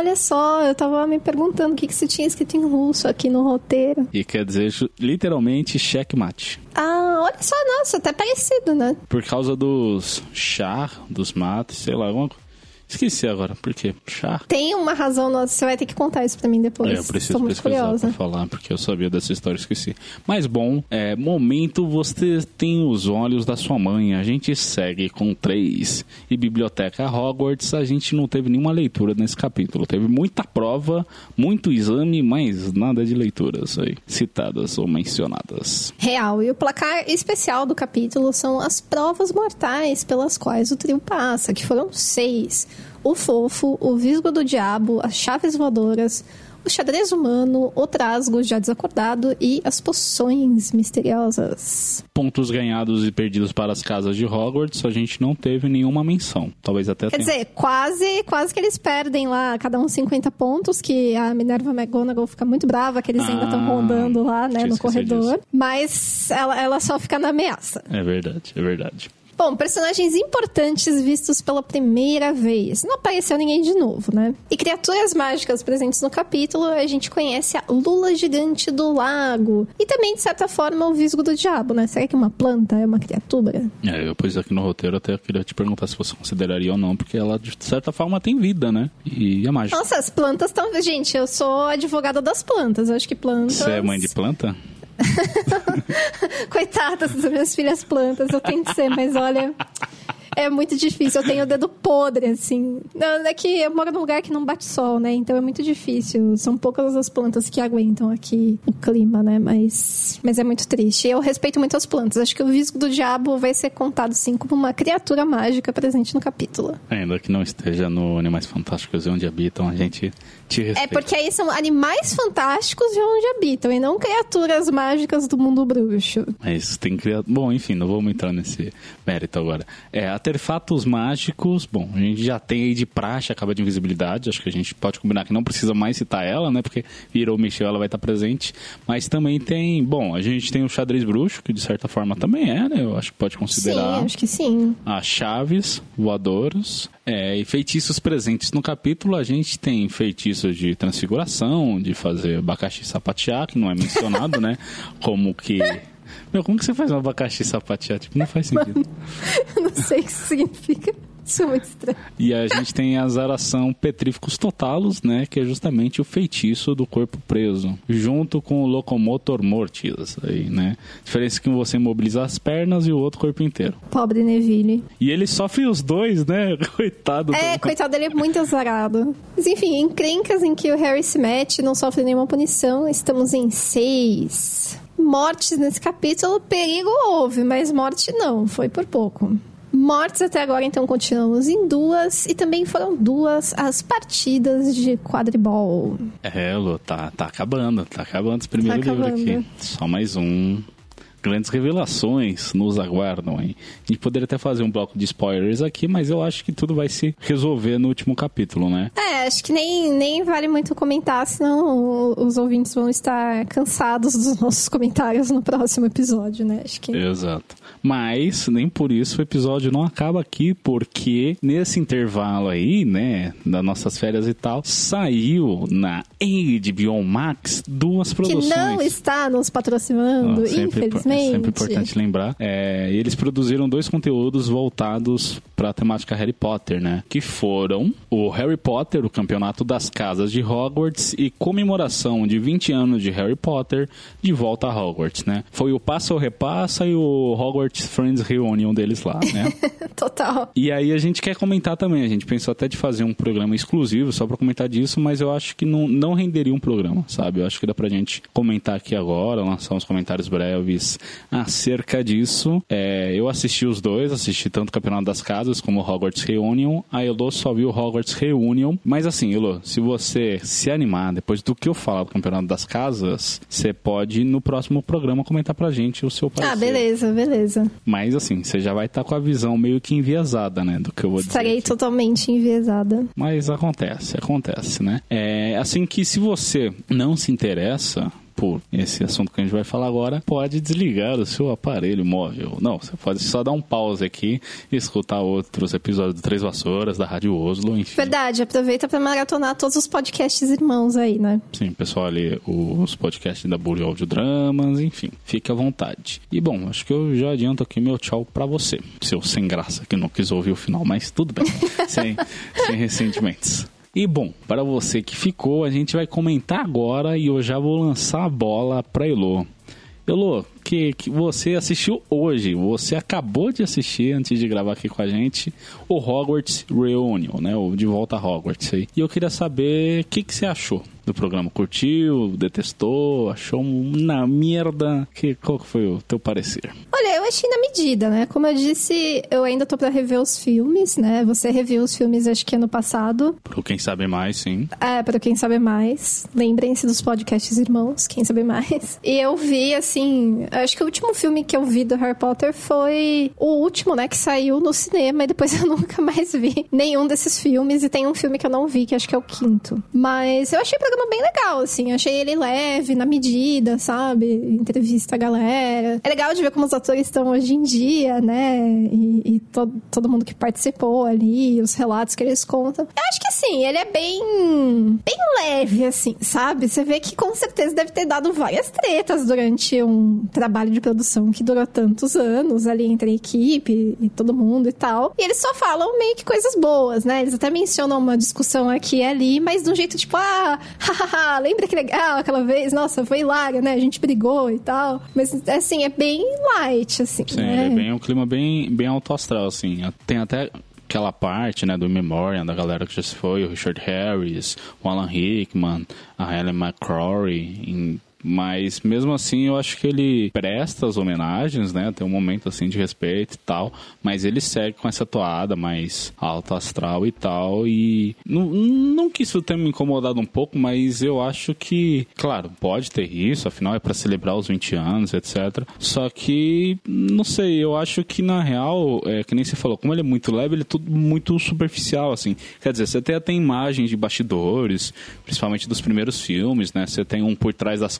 olha só, eu tava me perguntando o que, que você tinha escrito em russo aqui no roteiro. E quer dizer literalmente checkmate. Ah, olha só, nossa, até parecido, né? Por causa dos char, dos matos, sei lá, alguma coisa. Esqueci agora, por quê? Chá? Tem uma razão, nossa, você vai ter que contar isso pra mim depois. É, eu preciso Estou pesquisar curiosa. pra falar, porque eu sabia dessa história e esqueci. Mas bom, é, momento você tem os olhos da sua mãe, a gente segue com três. E Biblioteca Hogwarts, a gente não teve nenhuma leitura nesse capítulo. Teve muita prova, muito exame, mas nada de leituras aí, citadas ou mencionadas. Real, e o placar especial do capítulo são as provas mortais pelas quais o trio passa, que foram seis o Fofo, o Visgo do Diabo, as Chaves Voadoras, o xadrez humano, o trasgo já desacordado e as poções misteriosas. Pontos ganhados e perdidos para as casas de Hogwarts, a gente não teve nenhuma menção. Talvez até Quer tenha. dizer, quase, quase que eles perdem lá, cada um 50 pontos, que a Minerva McGonagall fica muito brava, que eles ainda estão Ah, rondando lá, né, no corredor. disso. Mas ela, ela só fica na ameaça. É verdade, é verdade. Bom, personagens importantes vistos pela primeira vez. Não apareceu ninguém de novo, né? E criaturas mágicas presentes no capítulo, a gente conhece a Lula Gigante do Lago. E também, de certa forma, o Visgo do Diabo, né? Será que uma planta é uma criatura? É, eu pus aqui no roteiro, até queria te perguntar se você consideraria ou não, porque ela, de certa forma, tem vida, né? E é mágica. Nossa, as plantas estão... Gente, eu sou advogada das plantas. Eu acho que plantas... Você é mãe de planta? Coitadas das minhas filhas plantas, eu tento ser, mas olha. É muito difícil, eu tenho o dedo podre, assim. Não, é que eu moro num lugar que não bate sol, né? Então é muito difícil. São poucas as plantas que aguentam aqui o clima, né? Mas, mas é muito triste. Eu respeito muito as plantas. Acho que o visgo do diabo vai ser contado, sim, como uma criatura mágica presente no capítulo. Ainda que não esteja no Animais Fantásticos e onde habitam, a gente te. É porque aí são animais fantásticos de onde habitam, e não criaturas mágicas do mundo bruxo. Mas tem criado. Bom, enfim, não vamos entrar nesse mérito agora. É, artefatos mágicos, bom, a gente já tem aí de praxe, acaba de invisibilidade. Acho que a gente pode combinar que não precisa mais citar ela, né? Porque virou mexeu, ela vai estar presente. Mas também tem. Bom, a gente tem o xadrez bruxo, que de certa forma também é, né? Eu acho que pode considerar. Sim, acho que sim. as chaves voadoras é, e feitiços presentes no capítulo. A gente tem feitiços de transfiguração, de fazer abacaxi sapatear, que não é mencionado, né? Como que. Meu, como que você faz um abacaxi sapatear? Tipo, não faz sentido. Eu não sei o que significa. Isso é muito estranho. E a gente tem a zaração Petríficos Totalos, né? Que é justamente o feitiço do corpo preso. Junto com o Locomotor Mortis, aí, né? Diferença é que você imobiliza as pernas e o outro corpo inteiro. Pobre Neville. E ele sofre os dois, né? Coitado. É, do... coitado, ele é muito azarado. Mas enfim, encrencas em que o Harry se mete, não sofre nenhuma punição, estamos em seis. Mortes nesse capítulo, perigo houve, mas morte não, foi por pouco. Mortes até agora, então, continuamos em duas. E também foram duas as partidas de quadribol. É, Lu, tá, tá acabando, tá acabando esse primeiro Tá livro aqui. Só mais um. Grandes revelações nos aguardam, hein? A gente poderia até fazer um bloco de spoilers aqui, mas eu acho que tudo vai se resolver no último capítulo, né? É, acho que nem, nem vale muito comentar, senão os ouvintes vão estar cansados dos nossos comentários no próximo episódio, né? Acho que. Exato. Mas nem por isso o episódio não acaba aqui, porque nesse intervalo aí, né, das nossas férias e tal, saiu na HBO Max duas Que produções. não está nos patrocinando, sempre, É sempre importante lembrar. É, eles produziram dois conteúdos voltados para a temática Harry Potter, né? Que foram o Harry Potter, o Campeonato das Casas de Hogwarts e comemoração de 20 anos de Harry Potter de volta a Hogwarts, né? Foi o Passa ou Repassa e o Hogwarts Friends Reunion deles lá, né? Total. E aí a gente quer comentar também. A gente pensou até de fazer um programa exclusivo só pra comentar disso, mas eu acho que não, não renderia um programa, sabe? Eu acho que dá pra gente comentar aqui agora, lançar uns comentários breves acerca disso. É, eu assisti os dois, assisti tanto o Campeonato das Casas como o Hogwarts Reunion. A Elo só viu o Hogwarts Reunion. Mas assim, Elo, se você se animar depois do que eu falar do Campeonato das Casas, você pode no próximo programa comentar pra gente o seu parecer. Ah, beleza, beleza. Mas assim, você já vai estar com a visão meio que enviesada, né? Do que eu vou dizer. Estarei totalmente enviesada. Mas acontece, acontece, né? É assim que se você não se interessa por esse assunto que a gente vai falar agora, pode desligar o seu aparelho móvel. Não, você pode só dar um pause aqui e escutar outros episódios do Três Vassouras, da Rádio Oslo, enfim. Verdade, aproveita pra maratonar todos os podcasts irmãos aí, né? Sim, pessoal ali, os podcasts da Bully Audiodramas, enfim, fique à vontade. E bom, acho que eu já adianto aqui meu tchau pra você, seu sem graça que não quis ouvir o final, mas tudo bem, sem, sem ressentimentos. E bom, para você que ficou, a gente vai comentar agora e eu já vou lançar a bola pra Elo. Elo, que, que você assistiu hoje, você acabou de assistir antes de gravar aqui com a gente o Hogwarts Reunion, né? O De Volta a Hogwarts aí. E eu queria saber o que, que você achou do programa. Curtiu, detestou, achou uma merda? Que, qual foi o teu parecer? Olha, eu achei na medida, né? Como eu disse, eu ainda tô pra rever os filmes, né? Você reviu os filmes, acho que ano passado. Pro quem sabe mais, sim. É, para quem sabe mais. Lembrem-se dos podcasts irmãos, quem sabe mais. E eu vi, assim, acho que o último filme que eu vi do Harry Potter foi o último, né? Que saiu no cinema e depois eu nunca mais vi nenhum desses filmes. E tem um filme que eu não vi, que acho que é o quinto. Mas eu achei o programa bem legal, assim. Achei ele leve, na medida, sabe? Entrevista a galera. É legal de ver como os atores estão hoje em dia, né? E, e to todo mundo que participou ali, os relatos que eles contam. Eu acho que, assim, ele é bem... Bem leve, assim, sabe? Você vê que com certeza deve ter dado várias tretas durante um trabalho de produção que durou tantos anos ali entre a equipe e todo mundo e tal. E eles só falam meio que coisas boas, né? Eles até mencionam uma discussão aqui e ali, mas de um jeito tipo, ah, hahaha, lembra que legal aquela vez? Nossa, foi hilário, né? A gente brigou e tal. Mas, assim, é bem light, assim. Sim, né? é bem um clima bem, bem alto astral, assim. Tem até aquela parte, né, do Memorial da galera que já se foi, o Richard Harris, o Alan Rickman, a Helen McCrory, em mas mesmo assim eu acho que ele presta as homenagens, né? Tem um momento assim de respeito e tal, mas ele segue com essa toada mais alto astral e tal. E não, não que isso tenha me incomodado um pouco, mas eu acho que, claro, pode ter isso, afinal é para celebrar os 20 anos, etc. Só que, não sei, eu acho que na real, é, que nem você falou, como ele é muito leve, ele é tudo muito superficial, assim. Quer dizer, você até tem imagens de bastidores, principalmente dos primeiros filmes, né? Você tem um por trás das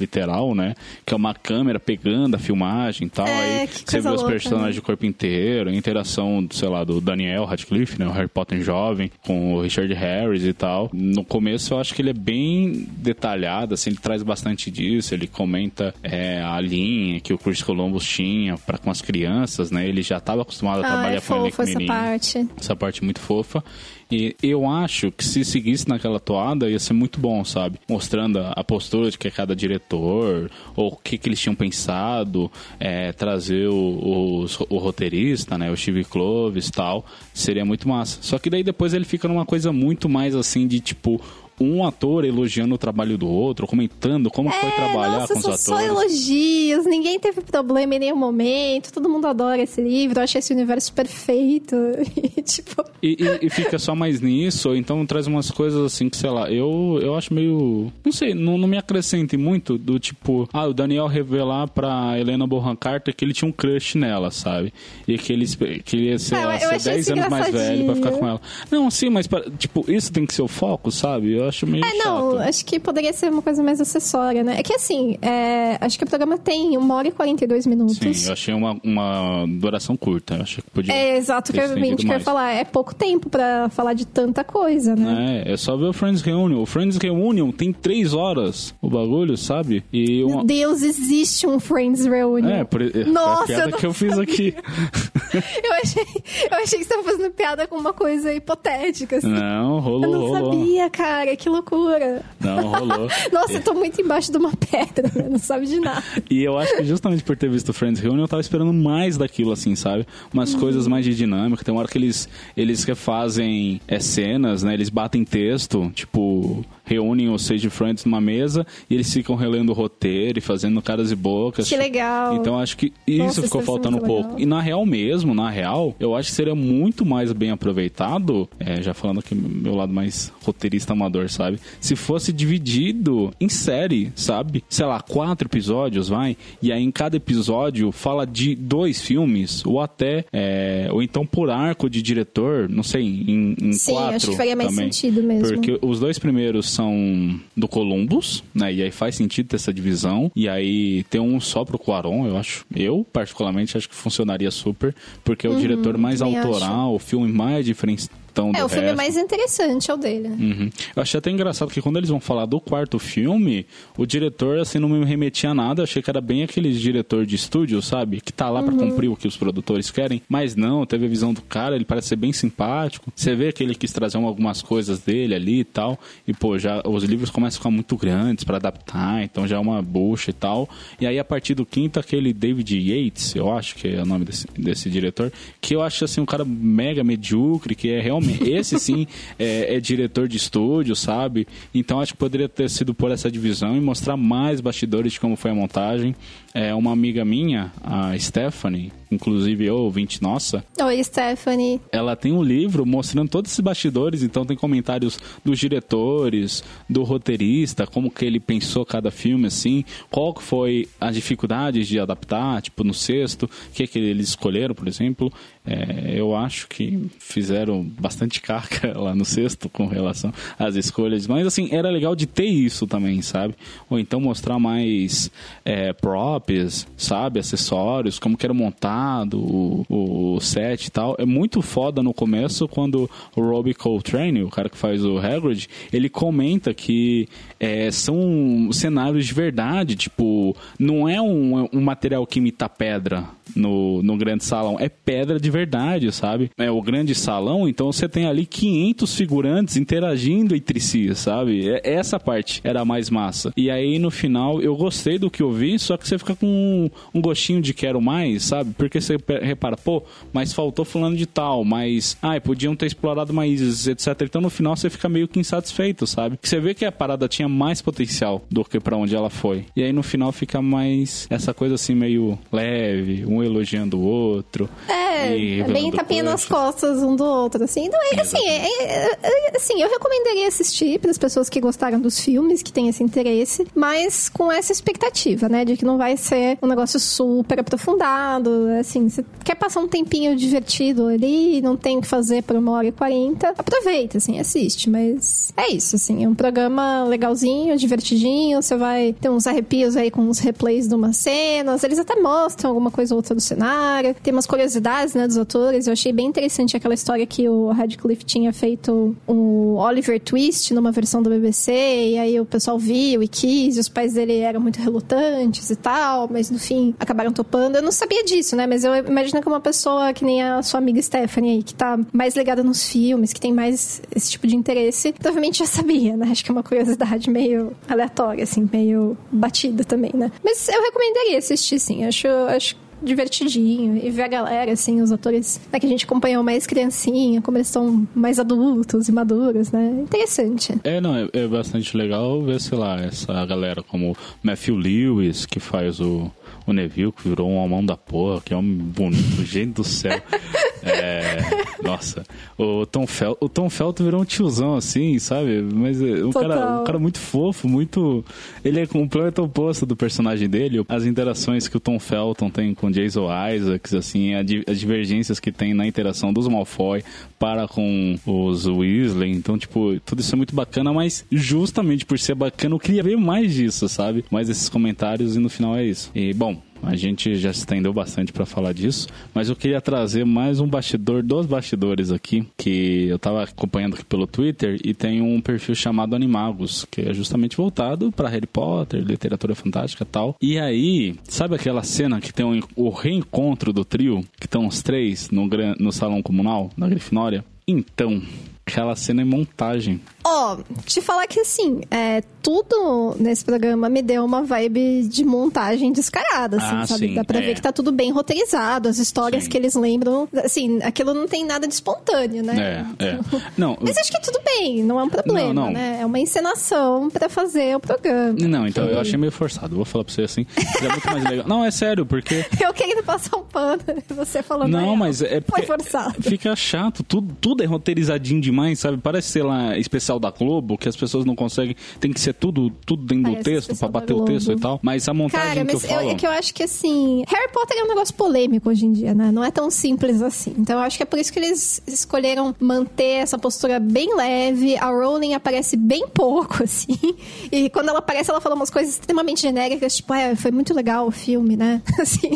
literal, né? Que é uma câmera pegando a filmagem e tal. É, aí você vê os louca, personagens né? de corpo inteiro, a interação, sei lá, do Daniel Radcliffe, né? O Harry Potter jovem, com o Richard Harris e tal. No começo eu acho que ele é bem detalhado, assim, ele traz bastante disso. Ele comenta é, a linha que o Chris Columbus tinha para com as crianças, né? Ele já estava acostumado a Ah, trabalhar é com ele essa parte. essa parte muito fofa. E eu acho que se seguisse naquela toada ia ser muito bom, sabe? Mostrando a postura de que é cada diretor, ou o que, que eles tinham pensado, é, trazer o, os- o roteirista, né? O Steve Clovis e tal. Seria muito massa. Só que daí depois ele fica numa coisa muito mais assim de tipo. Um ator elogiando o trabalho do outro, comentando como foi trabalhar É, nossa, com os são só atores. elogios, ninguém teve problema em nenhum momento, todo mundo adora esse livro, eu acho esse universo perfeito. E, tipo, E, e- e fica só mais nisso, então traz umas coisas assim que, sei lá, eu, eu acho meio. Não sei, não, não me acrescente muito do tipo, ah, o Daniel revelar pra Helena Bonham Carter que ele tinha um crush nela, sabe? E que ele, que ele ia ser, Ah, eu- lá, eu ser achei 10 isso anos mais velho pra ficar com ela. Não, sim, mas tipo, isso tem que ser o foco, sabe? Eu acho meio É, não, chato. acho que poderia ser uma coisa mais acessória, né? É que assim, é, acho que o programa tem 1 hora e 42 minutos. Sim, eu achei uma, uma duração curta. Eu achei que podia. É exato que eu que eu ia falar. É pouco tempo pra falar de tanta coisa, né? É, é só ver o Friends Reunion. O Friends Reunion tem três horas o bagulho, sabe? E uma, Meu Deus, existe um Friends Reunion. É, por, é Nossa, a piada eu que eu fiz aqui. Eu achei, eu achei que você estava fazendo piada com uma coisa hipotética, assim. Não, rolou, eu não rolou. sabia, cara, que loucura. Não, rolou. Nossa, eu tô muito embaixo de uma pedra, né? não sabe de nada. E eu acho que justamente por ter visto Friends Reunion, eu tava esperando mais daquilo, assim, sabe? Umas Uhum. coisas mais de dinâmica. Tem uma hora que eles, eles refazem é, cenas, né? Eles batem texto, tipo, reúnem os seis de Friends numa mesa e eles ficam relendo o roteiro e fazendo caras e bocas. Que legal. Então acho que isso Nossa, ficou faltando um pouco. legal. E na real mesmo, na real, eu acho que seria muito mais bem aproveitado, é, já falando aqui meu lado mais roteirista amador, sabe? Se fosse dividido em série, sabe? Sei lá, quatro episódios, vai. E aí em cada episódio fala de dois filmes, ou até, é, ou então por arco de diretor, não sei, em, em Sim, quatro. acho que faria mais também. sentido mesmo. Porque os dois primeiros são do Columbus, né? E aí faz sentido ter essa divisão. E aí tem um só pro Cuarón, eu acho. Eu, particularmente, acho que funcionaria super, porque é o diretor mais Uhum, autoral, o filme mais diferentão É, o filme resto. mais interessante é o dele? Uhum. Eu achei até engraçado que quando eles vão falar do quarto filme, o diretor, assim, não me remetia a nada. Eu achei que era bem aquele diretor de estúdio, sabe? Que tá lá pra cumprir o que os produtores querem. Mas não, teve a visão do cara, ele parece ser bem simpático. Você vê que ele quis trazer algumas coisas dele ali e tal. E, pô, já os livros começam a ficar muito grandes pra adaptar, então já é uma bucha e tal. E aí, a partir do quinto, aquele David Yates, eu acho que é o nome desse, desse diretor, que eu acho, assim, um cara mega medíocre, que é realmente filme. Esse sim é, é, diretor de estúdio, sabe? Então acho que poderia ter sido por essa divisão e mostrar mais bastidores de como foi a montagem. É uma amiga minha, a Stephanie, inclusive ouvinte nossa. Oi, Stephanie. Ela tem um livro mostrando todos esses bastidores, então tem comentários dos diretores, do roteirista, como que ele pensou cada filme, assim, qual foi as dificuldades de adaptar, tipo, no sexto, o que, que eles escolheram, por exemplo. É, eu acho que fizeram bastante carga lá no sexto com relação às escolhas, mas assim, era legal de ter isso também, sabe? Ou então mostrar mais é, props, sabe? Acessórios, como que era montado o, o set e tal. É muito foda no começo quando o Robbie Coltrane, o cara que faz o Hagrid, ele comenta que é, são cenários de verdade, tipo, não é um, um material que imita pedra no, no grande salão, é pedra de verdade, sabe? É o grande salão, então você tem ali 500 figurantes interagindo entre si, sabe? É, essa parte era a mais massa. E aí no final eu gostei do que eu vi, só que você fica com um, gostinho de quero mais, sabe? Porque você repara, pô, mas faltou fulano de tal, mas ai, podiam ter explorado mais, etc. Então no final você fica meio que insatisfeito, sabe? Você vê que a parada tinha mais potencial do que para onde ela foi. E aí no final fica mais essa coisa assim meio leve, um elogiando o outro. É, é bem tapinha nas costas um do outro, assim. Então, é, assim, é, é, é, assim, eu recomendaria assistir para as pessoas que gostaram dos filmes, que têm esse interesse, mas com essa expectativa, né, de que não vai ser um negócio super aprofundado, assim, você quer passar um tempinho divertido ali, não tem o que fazer por uma hora e quarenta, aproveita, assim, assiste, mas é isso, assim, é um programa legalzinho, divertidinho, você vai ter uns arrepios aí com uns replays de umas cenas, eles até mostram alguma coisa ou outra do cenário, tem umas curiosidades, né, dos atores, eu achei bem interessante aquela história que o Radcliffe tinha feito o Oliver Twist numa versão do BBC, e aí o pessoal viu e quis, e os pais dele eram muito relutantes e tal, mas no fim acabaram topando. Eu não sabia disso, né, mas eu imagino que uma pessoa que nem a sua amiga Stephanie aí, que tá mais ligada nos filmes, que tem mais esse tipo de interesse, provavelmente já sabia, né? Acho que é uma curiosidade meio aleatória, assim, meio batida também, né? Mas eu recomendaria assistir, sim. Acho, acho divertidinho e ver a galera, assim, os atores né, que a gente acompanhou mais criancinha, como eles são mais adultos e maduros, né? Interessante. É, não, é, é bastante legal ver, sei lá, essa galera como Matthew Lewis, que faz o o Neville, que virou uma mão da porra, que é um bonito, gente do céu. É, nossa, o Tom, Fel, o Tom Felton virou um tiozão assim, sabe? Mas é um cara, um cara muito fofo, muito. Ele é completo oposto do personagem dele. As interações que o Tom Felton tem com Jason Isaacs, assim, as divergências que tem na interação dos Malfoy para com os Weasley. Então, tipo, tudo isso é muito bacana, mas justamente por ser bacana, eu queria ver mais disso, sabe? Mais esses comentários e no final é isso. E, bom, a gente já se estendeu bastante para falar disso, mas eu queria trazer mais um bastidor, dois bastidores aqui, que eu estava acompanhando aqui pelo Twitter e tem um perfil chamado Animagos, que é justamente voltado para Harry Potter, literatura fantástica e tal. E aí, sabe aquela cena que tem um, o reencontro do trio, que estão os três no, no salão comunal, na Grifinória? Então, aquela cena é montagem. Ó, oh, te falar que assim, é, tudo nesse programa me deu uma vibe de montagem descarada, assim, ah, sabe? Sim, Dá pra é. ver que tá tudo bem roteirizado, as histórias sim. que eles lembram, assim, aquilo não tem nada de espontâneo, né? É, é. Não, Mas acho que tudo bem, não é um problema, não, não. né? É uma encenação para fazer o programa. Não, então eu achei meio forçado, vou falar pra você assim. É muito mais legal. Não, é sério, porque. eu querendo passar um pano, você falando. Não, mas é porque. Foi forçado. Fica chato, tudo, tudo é roteirizadinho demais, sabe? Parece, sei lá, especial da Globo, que as pessoas não conseguem. Tem que ser tudo, tudo dentro do texto para bater o texto e tal. Mas a montagem Cara, que eu falo... é que eu acho que assim, Harry Potter é um negócio polêmico hoje em dia, né? Não é tão simples assim. Então eu acho que é por isso que eles escolheram manter essa postura bem leve. A Rowling aparece bem pouco, assim. E quando ela aparece, ela fala umas coisas extremamente genéricas, tipo, é, foi muito legal o filme, né? Assim,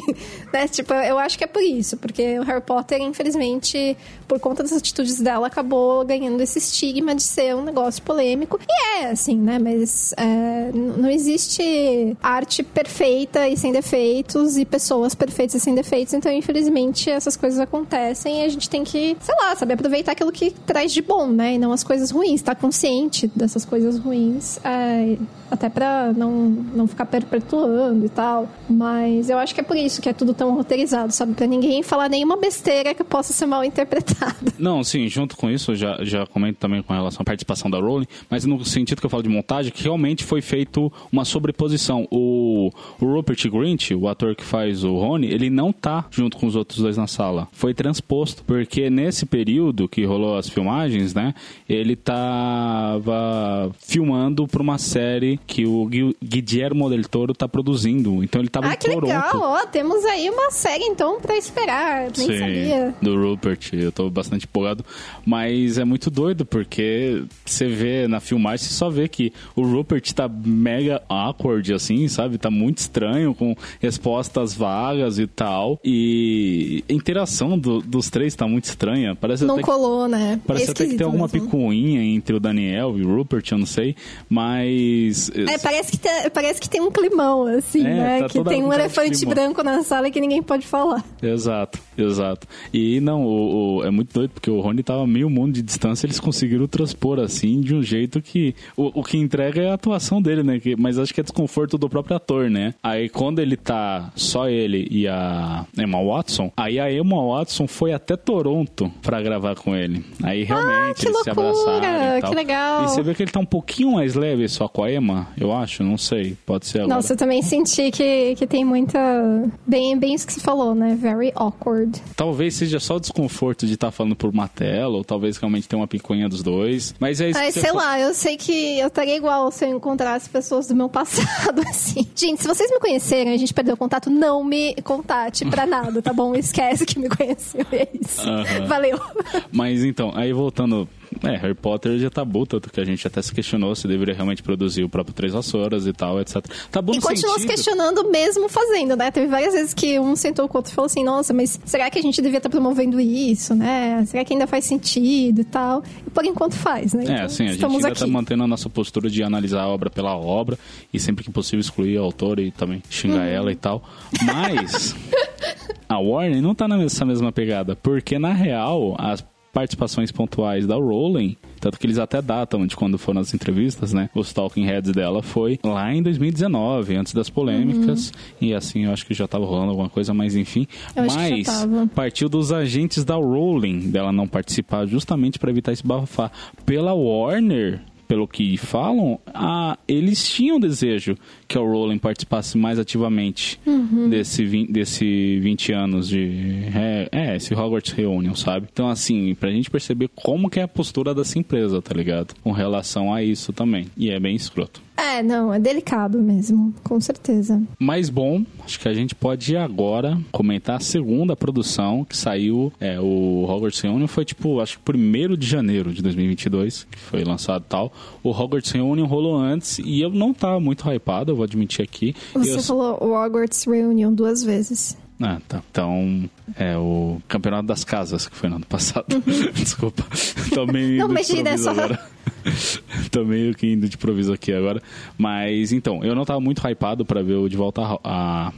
né? Tipo, eu acho que é por isso, porque o Harry Potter, infelizmente, por conta das atitudes dela, acabou ganhando esse estigma de ser um negócio polêmico. E é, assim, né? Mas é, não existe arte perfeita e sem defeitos e pessoas perfeitas e sem defeitos. Então, infelizmente, essas coisas acontecem e a gente tem que, sei lá, saber aproveitar aquilo que traz de bom, né? E não as coisas ruins. Estar tá consciente dessas coisas ruins. É, até pra não, não ficar perpetuando e tal. Mas eu acho que é por isso que é tudo tão roteirizado, sabe? Pra ninguém falar nenhuma besteira que possa ser mal interpretada. Nada. Não, sim, junto com isso, já, já comento também com relação à participação da Rowling, mas no sentido que eu falo de montagem, que realmente foi feito uma sobreposição. O, o Rupert Grint, o ator que faz o Rony, ele não tá junto com os outros dois na sala. Foi transposto, porque nesse período que rolou as filmagens, né, ele tava filmando para uma série que o Guillermo del Toro tá produzindo. Então ele tava ah, em que Toronto. legal! Ó, temos aí uma série então para esperar. Nem Sim, sabia. do Rupert. Eu tô bastante empolgado. Mas é muito doido, porque você vê na filmagem, você só vê que o Rupert tá mega awkward, assim, sabe? Tá muito estranho, com respostas vagas e tal. E a interação do, dos três tá muito estranha. Parece não até colou, que, né? Parece é até que tem alguma mesmo. picuinha entre o Daniel e o Rupert, eu não sei. Mas. É, parece que, tem, parece que tem um climão, assim, é, né? Tá que tem um elefante branco na sala que ninguém pode falar. Exato, exato. E não, o, o, é muito doido, porque o Rony tava meio mundo de distância, eles conseguiram transpor assim de um jeito que. O, o que entrega é a atuação dele, né? Que, mas acho que é desconforto do próprio ator, né? Aí quando ele tá só ele e a Emma Watson, aí a Emma Watson foi até Toronto pra gravar com ele. Aí ah, realmente ah, eles loucura, se abraçaram. E tal. Que legal. E você vê que ele tá um pouquinho mais leve só com a Emma, eu acho, não sei. Pode ser agora. Nossa, eu também senti que, que tem muita. Bem, bem isso que você falou, né? Very awkward. Talvez seja só o desconforto de tá falando por uma tela, ou talvez realmente tenha uma picuinha dos dois. Mas é isso Ai, sei lá, eu sei que eu estaria igual se eu encontrasse pessoas do meu passado, assim. Gente, se vocês me conhecerem a gente perdeu contato, não me contate pra nada, tá bom? Esquece que me conheceu, é isso. Valeu. Mas então, aí voltando é, Harry Potter já tá bom, tanto que a gente até se questionou se deveria realmente produzir o próprio Três Vassouras e tal, etc. Tá bom E continua se questionando mesmo fazendo, né? Teve várias vezes que um sentou com o outro e falou assim, nossa, mas será que a gente devia estar tá promovendo isso, né? Será que ainda faz sentido e tal? E por enquanto faz, né? É, então, sim, a gente ainda aqui. tá mantendo a nossa postura de analisar a obra pela obra e sempre que possível excluir a autora e também xingar uhum. ela e tal. Mas... a Warner não tá nessa mesma pegada, porque na real, as participações pontuais da Rowling, tanto que eles até datam de quando foram as entrevistas, né? Os talking heads dela foi lá em 2019, antes das polêmicas, uhum. e assim eu acho que já tava rolando alguma coisa, mas enfim. Eu mas partiu dos agentes da Rowling dela não participar justamente para evitar esse bafafá. Pela Warner, pelo que falam, a, eles tinham desejo que o Rowling participasse mais ativamente uhum. desse, desse 20 anos de. É, é, esse Hogwarts Reunion, sabe? Então, assim, pra gente perceber como que é a postura dessa empresa, tá ligado? Com relação a isso também. E é bem escroto. É, não, é delicado mesmo, com certeza. Mais bom, acho que a gente pode agora comentar a segunda produção que saiu, é, o Hogwarts Reunion foi tipo, acho que primeiro de janeiro de 2022, que foi lançado tal. O Hogwarts Reunion rolou antes e eu não tava muito hypado, eu vou admitir aqui. Você eu... falou o Hogwarts Reunion duas vezes. Ah, tá. Então, é o Campeonato das Casas, que foi no ano passado. Uhum. Desculpa. Meio Não, imagina, só... agora. Tô meio que indo de improviso aqui agora. Mas, então, eu não tava muito hypado para ver o De Volta a...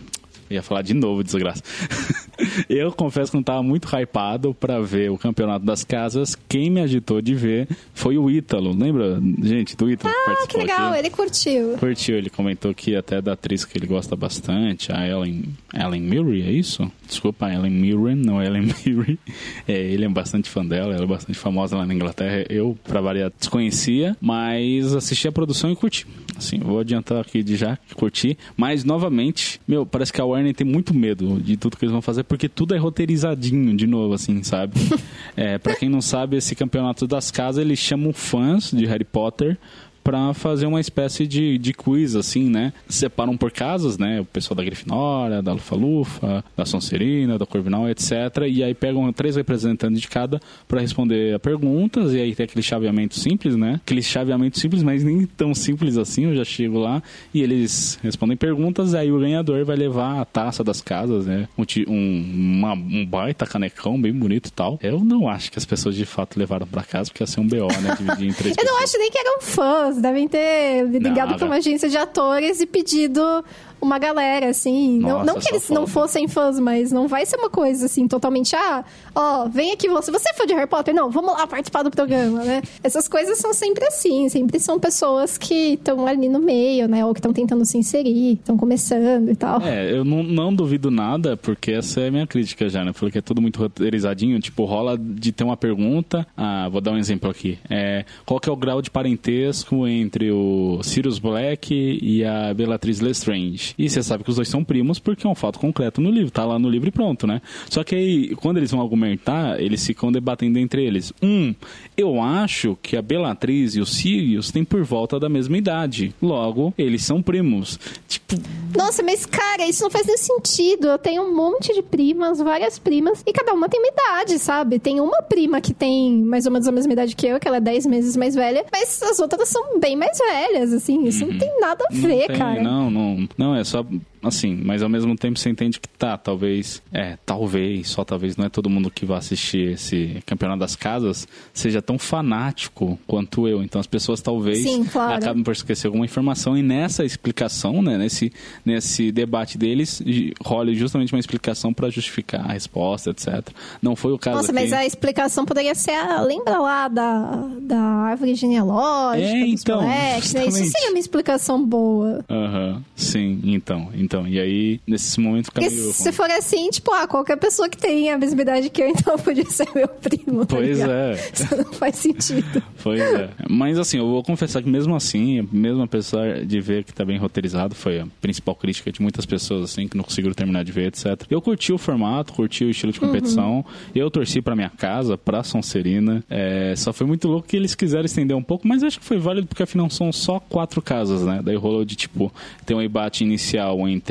Ia falar de novo, desgraça. eu confesso que não estava muito hypado para ver o Campeonato das Casas. Quem me agitou de ver foi o Ítalo. Lembra, gente, do Ítalo? Ah, que legal, aqui? ele curtiu. Curtiu, ele comentou que até da atriz que ele gosta bastante, a Ellen, Ellen Mirren, é isso? Desculpa, Ellen Mirren, não é Ellen Mirren. É, ele é bastante fã dela, ela é bastante famosa lá na Inglaterra. Eu, pra variar, desconhecia, mas assisti a produção e curti. Assim, vou adiantar aqui de já que curti. Mas, novamente, meu, parece que a Warner tem muito medo de tudo que eles vão fazer, porque tudo é roteirizadinho, de novo, assim, sabe? é, pra quem não sabe, esse campeonato das casas, eles chamam fãs de Harry Potter para fazer uma espécie de, de quiz, assim, né? Separam por casas, né? O pessoal da Grifinória, da Lufa-Lufa, da Sonserina, da Corvinal, etc. E aí pegam três representantes de cada para responder a perguntas. E aí tem aquele chaveamento simples, né? Aquele chaveamento simples, mas nem tão simples assim. Eu já chego lá e eles respondem perguntas. Aí o ganhador vai levar a taça das casas, né? Um, um, uma, um baita canecão bem bonito e tal. Eu não acho que as pessoas de fato levaram para casa, porque ia ser um BO, né? Dividir em três Eu pessoas. não acho nem que eram fãs devem ter ligado para uma agência de atores e pedido uma galera, assim. Nossa, não, não que eles não fossem fãs, mas não vai ser uma coisa assim, totalmente, ah, ó, vem aqui você. Você é fã de Harry Potter? Não, vamos lá participar do programa, né? Essas coisas são sempre assim, sempre são pessoas que estão ali no meio, né? Ou que estão tentando se inserir, estão começando e tal. É, eu não, não duvido nada, porque essa é a minha crítica já, né? Falei que é tudo muito roteirizadinho. Tipo, rola de ter uma pergunta. Ah, vou dar um exemplo aqui. É, qual que é o grau de parentesco entre o Sirius Black e a Bellatrix Lestrange? E você sabe que os dois são primos porque é um fato concreto no livro. Tá lá no livro e pronto, né? Só que aí, quando eles vão argumentar, eles ficam debatendo entre eles. Um, eu acho que a Bellatrix e o Sirius têm por volta da mesma idade. Logo, eles são primos. Tipo, Nossa, mas cara, isso não faz nem sentido. Eu tenho um monte de primas, várias primas, e cada uma tem uma idade, sabe? Tem uma prima que tem mais ou menos a mesma idade que eu, que ela é 10 meses mais velha, mas as outras são bem mais velhas, assim. Isso não tem nada a ver, Uhum. tem, cara. Não, não, não, é só assim, mas ao mesmo tempo você entende que tá, talvez, é, talvez, só talvez, não é todo mundo que vai assistir esse campeonato das casas seja tão fanático quanto eu. Então as pessoas talvez Sim, claro. acabem por esquecer alguma informação e nessa explicação, né, nesse, nesse debate deles, role justamente uma explicação para justificar a resposta, etc. Não foi o caso Nossa, aqui. mas a explicação poderia ser a. Lembra lá da, da árvore genealógica? É, dos então, moleques, né? Isso seria uma explicação boa. Aham, sim, então, então. E aí, nesse momento fica Porque meio. se for assim, tipo, ah, qualquer pessoa que tem a mesma idade que eu, então podia ser meu primo. tá Pois ligado? é. Isso não faz sentido. Pois é. Mas assim, eu vou confessar que mesmo assim, mesmo apesar de ver que tá bem roteirizado, foi a principal crítica de muitas pessoas, assim, que não conseguiram terminar de ver, etc. Eu curti o formato, curti o estilo de competição. Eu torci pra minha casa, pra Sonserina. É, só foi muito louco que eles quiseram estender um pouco, mas acho que foi válido porque afinal são só quatro casas, né? Daí rolou de tipo, ter um embate inicial entre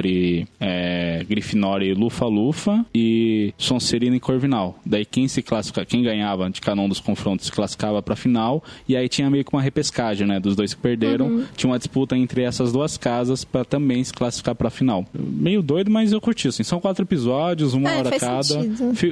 é, Grifinória e Lufa-Lufa e Sonserina e Corvinal. Daí quem se classifica, quem ganhava de cada um dos confrontos se classificava pra final e aí tinha meio que uma repescagem, né, dos dois que perderam. Tinha uma disputa entre essas duas casas pra também se classificar pra final. Meio doido, mas eu curti assim. São quatro episódios, uma É, hora cada.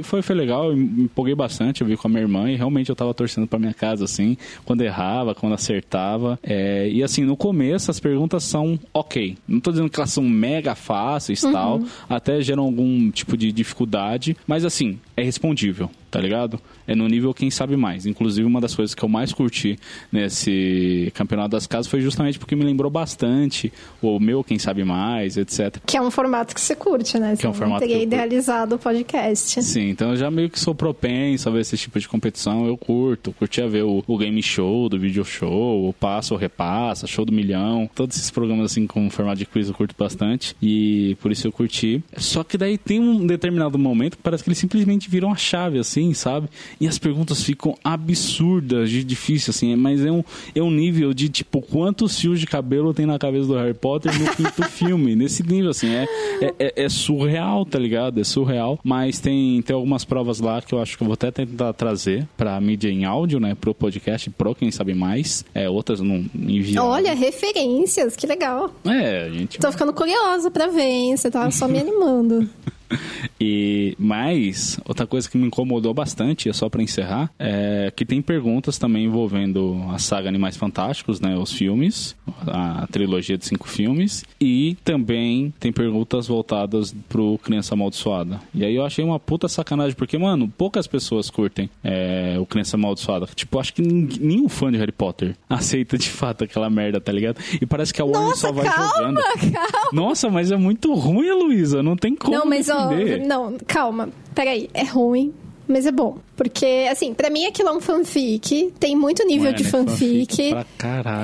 Foi, foi legal, eu me empolguei bastante, eu vi com a minha irmã e realmente eu tava torcendo pra minha casa, assim, quando errava, quando acertava. É, e assim, no começo as perguntas são ok. Não tô dizendo que elas são mega fáceis e tal, até geram algum tipo de dificuldade, mas assim, é respondível, tá ligado? É no nível quem sabe mais. Inclusive, uma das coisas que eu mais curti nesse campeonato das casas foi justamente porque me lembrou bastante o meu quem sabe mais, etc. Que é um formato que você curte, né? Que é um Você formato teria que idealizado o podcast. Sim, então eu já meio que sou propenso a ver esse tipo de competição. Eu curto, curtia ver o, o game show do video show, o passa ou repassa, show do milhão, todos esses programas assim com formato de quiz eu curto bastante e por isso eu curti. Só que daí tem um determinado momento que parece que eles simplesmente viram a chave assim, sabe? E as perguntas ficam absurdas de difícil assim, mas é um, é um nível de tipo quantos fios de cabelo tem na cabeça do Harry Potter no quinto filme, nesse nível assim, é, é, é- é surreal, tá ligado? É surreal, mas tem, tem algumas provas lá que eu acho que eu vou até tentar trazer pra mídia em áudio, né, pro podcast, pro quem sabe mais, é, outras não enviaram. Olha, referências, que legal. É, gente Tô ficando curiosa pra ver, hein? Você tava só me animando. E mais, outra coisa que me incomodou bastante, é só pra encerrar, é que tem perguntas também envolvendo a saga Animais Fantásticos, né, os filmes, a trilogia de cinco filmes, e também tem perguntas voltadas pro Criança Amaldiçoada. E aí eu achei uma puta sacanagem, porque, mano, poucas pessoas curtem é, o Criança Amaldiçoada. Tipo, acho que nenhum fã de Harry Potter aceita de fato aquela merda, tá ligado? E parece que a Warner Nossa, só vai calma, jogando. calma. Nossa, mas é muito ruim, Luísa. Não tem como Não, mas ó. Não, calma. Peraí, é ruim, mas é bom. Porque, assim, pra mim aquilo é um fanfic, tem muito nível Mano, de é fanfic.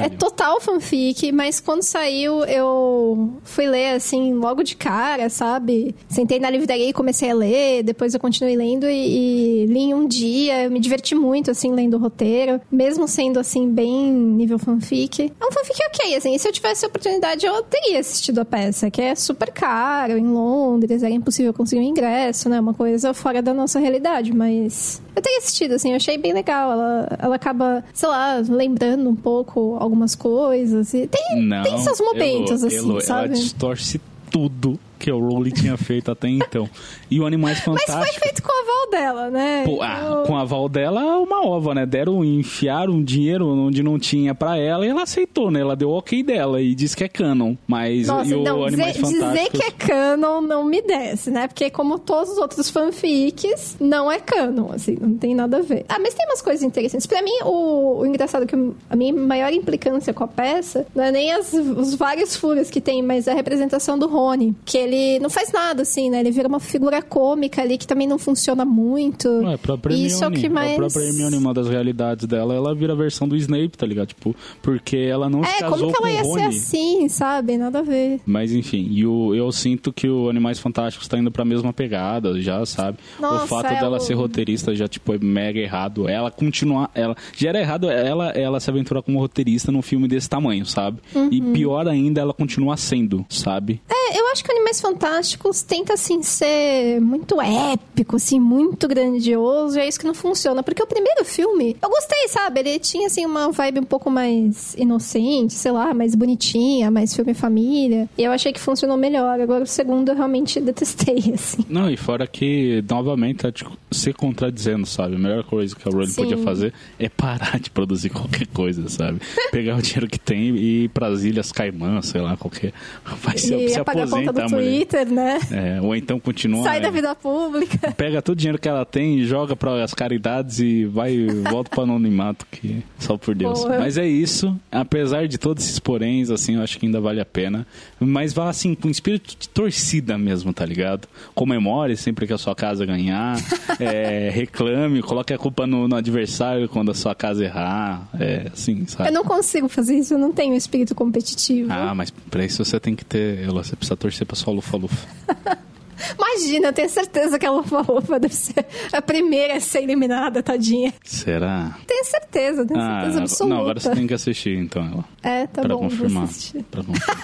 É total fanfic, mas quando saiu eu fui ler assim logo de cara, sabe? Sentei na livraria e comecei a ler, depois eu continuei lendo e, e li em um dia. Eu me diverti muito assim lendo o roteiro, mesmo sendo assim bem nível fanfic. É um fanfic ok, assim. E se eu tivesse a oportunidade eu teria assistido a peça, que é super caro em Londres, era impossível conseguir um ingresso, né? Uma coisa fora da nossa realidade, mas eu teria assistido, assim, eu achei bem legal. Ela, ela acaba, sei lá, lembrando um pouco algumas coisas. E tem, Não, tem seus momentos, Elo, assim, Elo, sabe? Ela distorce tudo que o Rowling tinha feito até então. E o Animais Fantásticos... Mas foi feito com a aval dela, né? Pô, ah, com a aval dela, uma ova, né? Deram, enfiaram dinheiro onde não tinha pra ela e ela aceitou, né? Ela deu o ok dela e disse que é canon. Mas Nossa, o não, Animais dizer, Fantásticos... dizer que é canon não me desce, né? Porque como todos os outros fanfics, não é canon, assim, não tem nada a ver. Ah, mas tem umas coisas interessantes. Pra mim, o, o engraçado é que a minha maior implicância com a peça não é nem as, os vários furos que tem, mas a representação do Rony. Que ele não faz nada, assim, né? Ele vira uma figura cômica ali que também não funciona muito. Ué, a própria E Isso é o Hermione, que mais... a própria Hermione, uma das realidades dela, ela vira a versão do Snape, tá ligado? Tipo, porque ela não se É, casou como que ela com ia o ser Rony. assim, sabe? Nada a ver. Mas enfim, e o, eu sinto que o Animais Fantásticos tá indo pra mesma pegada, já sabe. Nossa, o fato é dela o- ser roteirista já, tipo, é mega errado. Ela continuar. Ela, já era errado ela, ela se aventurar como roteirista num filme desse tamanho, sabe? E Uhum. pior ainda, ela continua sendo, sabe? É, eu acho que Animais Fantásticos tenta, assim, ser muito épico, assim, muito grandioso, e é isso que não funciona. Porque o primeiro filme, eu gostei, sabe? Ele tinha, assim, uma vibe um pouco mais inocente, sei lá, mais bonitinha, mais filme família. E eu achei que funcionou melhor. Agora, o segundo eu realmente detestei, assim. Não, e fora que, novamente, tá tipo, se contradizendo, sabe? A melhor coisa que a Rowling podia fazer é parar de produzir qualquer coisa, sabe? Pegar o dinheiro que tem e ir pras Ilhas Caimã, sei lá, qualquer. Vai se, E se apagar a mulher. Twitter, né? É, ou então continua. Sai da é, vida pública. Pega todo o dinheiro que ela tem e joga para as caridades e vai volta para anonimato que só por Deus. Porra. Mas é isso, apesar de todos esses poréns, assim, eu acho que ainda vale a pena. Mas vá assim com espírito de torcida mesmo, tá ligado? Comemore sempre que a sua casa ganhar, é, reclame, coloque a culpa no, no adversário quando a sua casa errar, é assim, sabe? Eu não consigo fazer isso, eu não tenho espírito competitivo. Ah, mas pra isso você tem que ter, você precisa torcer pra sua lufa-lufa. Imagina, eu tenho certeza que a Lufa Lufa deve ser a primeira a ser eliminada, tadinha. Será? Tenho certeza, tenho Ah, certeza absoluta. não, agora você tem que assistir então, Elô. É, tá pra bom, confirmar. assistir. Pra confirmar.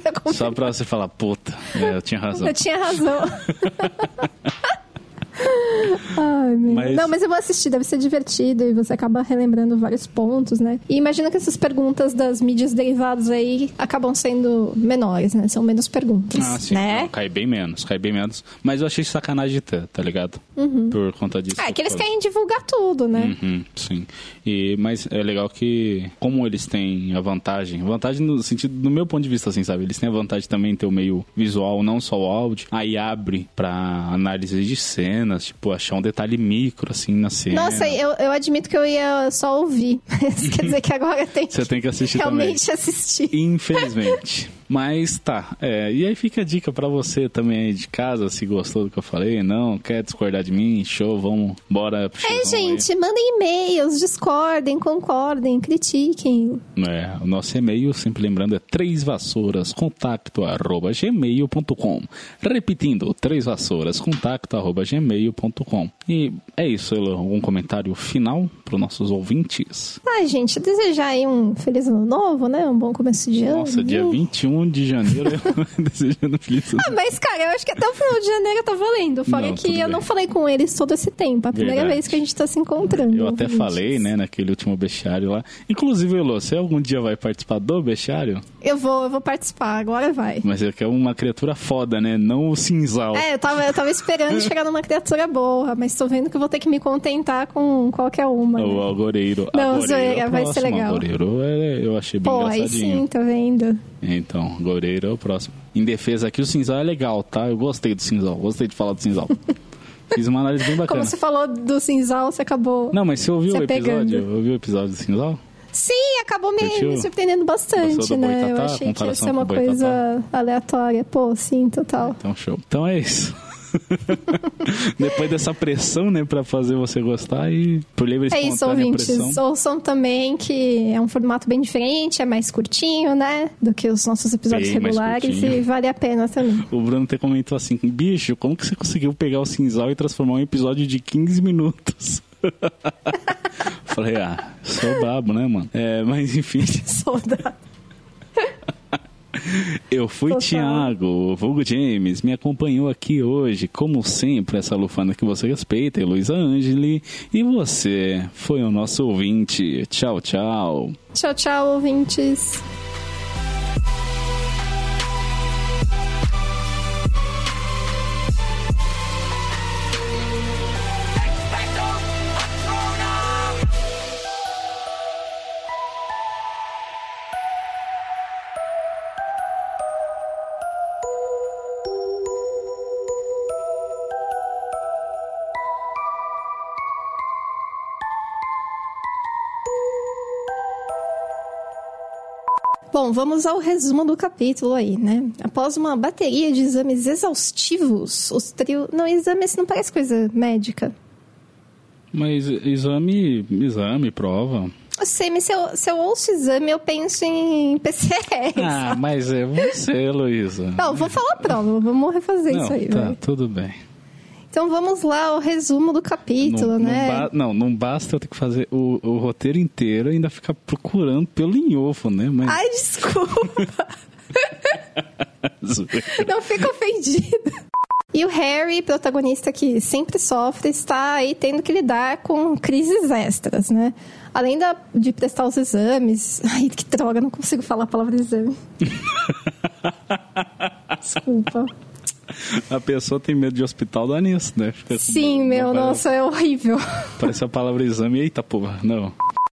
Pra confirmar. Só pra você falar, puta, é, eu tinha razão. Eu tinha razão. Ai, meu. Mas- Não, mas eu vou assistir, deve ser divertido e você acaba relembrando vários pontos, né? E imagina que essas perguntas das mídias derivadas aí acabam sendo menores, né? São menos perguntas, Ah, sim. né? Não, cai bem menos, cai bem menos. Mas eu achei sacanagem de ter, tá ligado? Por conta disso. Ah, é que eles querem divulgar tudo, né? Uhum, sim. E, mas é legal que, como eles têm a vantagem, vantagem no sentido, do meu ponto de vista, assim, sabe? Eles têm a vantagem também de ter o meio visual, não só o áudio. Aí abre pra análise de cenas, tipo, achar um detalhe micro, assim, na cena. Nossa, eu, eu admito que eu ia só ouvir. Isso quer dizer que agora tem que Você tem que assistir realmente assistir. Infelizmente. Mas tá. É, e aí fica a dica pra você também aí de casa, se gostou do que eu falei, não, quer discordar de mim, show, vamos, bora pro É, aí. gente, mandem e-mails, discordem, concordem, critiquem. É, o nosso e-mail, sempre lembrando, é trêsvassouras, contato arroba gmail.com. Repetindo, trêsvassouras, contato arroba gmail.com. E é isso, Elô. Algum comentário final para os nossos ouvintes? Ai, gente, desejar aí um feliz ano novo, né? Um bom começo de ano. Nossa, dia viu? 21 de janeiro, eu desejando feliz. Ah, mas, cara, eu acho que até o final de janeiro tá valendo. Fora Não, que eu bem. não falei com eles todo esse tempo. A primeira Verdade. vez que a gente tá se encontrando. Eu até falei, né, naquele último bestiário lá. Inclusive, Elô, você algum dia vai participar do bestiário? Eu vou, eu vou participar, agora vai. Mas é que é uma criatura foda, né? Não o cinzal. É, eu tava, eu tava esperando chegar numa criatura boa, mas tô vendo que eu vou ter que me contentar com qualquer uma. O né? Algoreiro. Não, Algoreiro zoeira, é o vai ser legal. Algoreiro é, eu achei bem Pô, aí engraçadinho. sim, tá vendo? Então, Algoreiro é o próximo. Em defesa aqui, o cinzal é legal, tá? Eu gostei do cinzal, gostei de falar do cinzal. Fiz uma análise bem bacana. Como você falou do cinzal, você acabou. Não, mas você ouviu o episódio? Ouviu o episódio do cinzal? Sim, acabou me, Curtiu? surpreendendo bastante, né? Eu Boitatá? achei que ia Comparação ser uma coisa aleatória. Pô, sim, total. Então, show. Então é isso. Depois dessa pressão, né, pra fazer você gostar e por livre É isso, ouvintes. Ouçam também que é um formato bem diferente, é mais curtinho, né? Do que os nossos episódios Bem regulares e vale a pena também. O Bruno até comentou assim, bicho, como que você conseguiu pegar o cinzal e transformar um episódio de 15 minutos? Falei, ah, sou brabo, né, mano? É, mas enfim, Soldado. eu fui Total. Thiago, o vulgo James, me acompanhou aqui hoje, como sempre, essa lufana que você respeita, Luísa Angeli, e você foi o nosso ouvinte. Tchau, tchau. Tchau, tchau, ouvintes. Bom, vamos ao resumo do capítulo aí, né? Após uma bateria de exames exaustivos, os trio... Não, exame esse não parece coisa médica. Mas exame, exame, prova. Eu sei, mas se eu, se eu ouço exame, eu penso em PCR. Ah, mas é você, Luísa. Não, vou falar prova, vamos refazer Não, isso aí. tá, vai. tudo bem. Então vamos lá ao resumo do capítulo, não, né? Não, não, não basta eu ter que fazer o, o roteiro inteiro e ainda ficar procurando pelo linhofo, né? Mas... Ai, desculpa. Não fica ofendido. E o Harry, protagonista que sempre sofre, está aí tendo que lidar com crises extras, né? Além da, de prestar os exames. Ai, que droga, não consigo falar a palavra exame. Desculpa. A pessoa tem medo de hospital dá nisso, né? Fica- Sim, meu, nossa, é horrível. Parece a palavra exame. Eita, porra, não.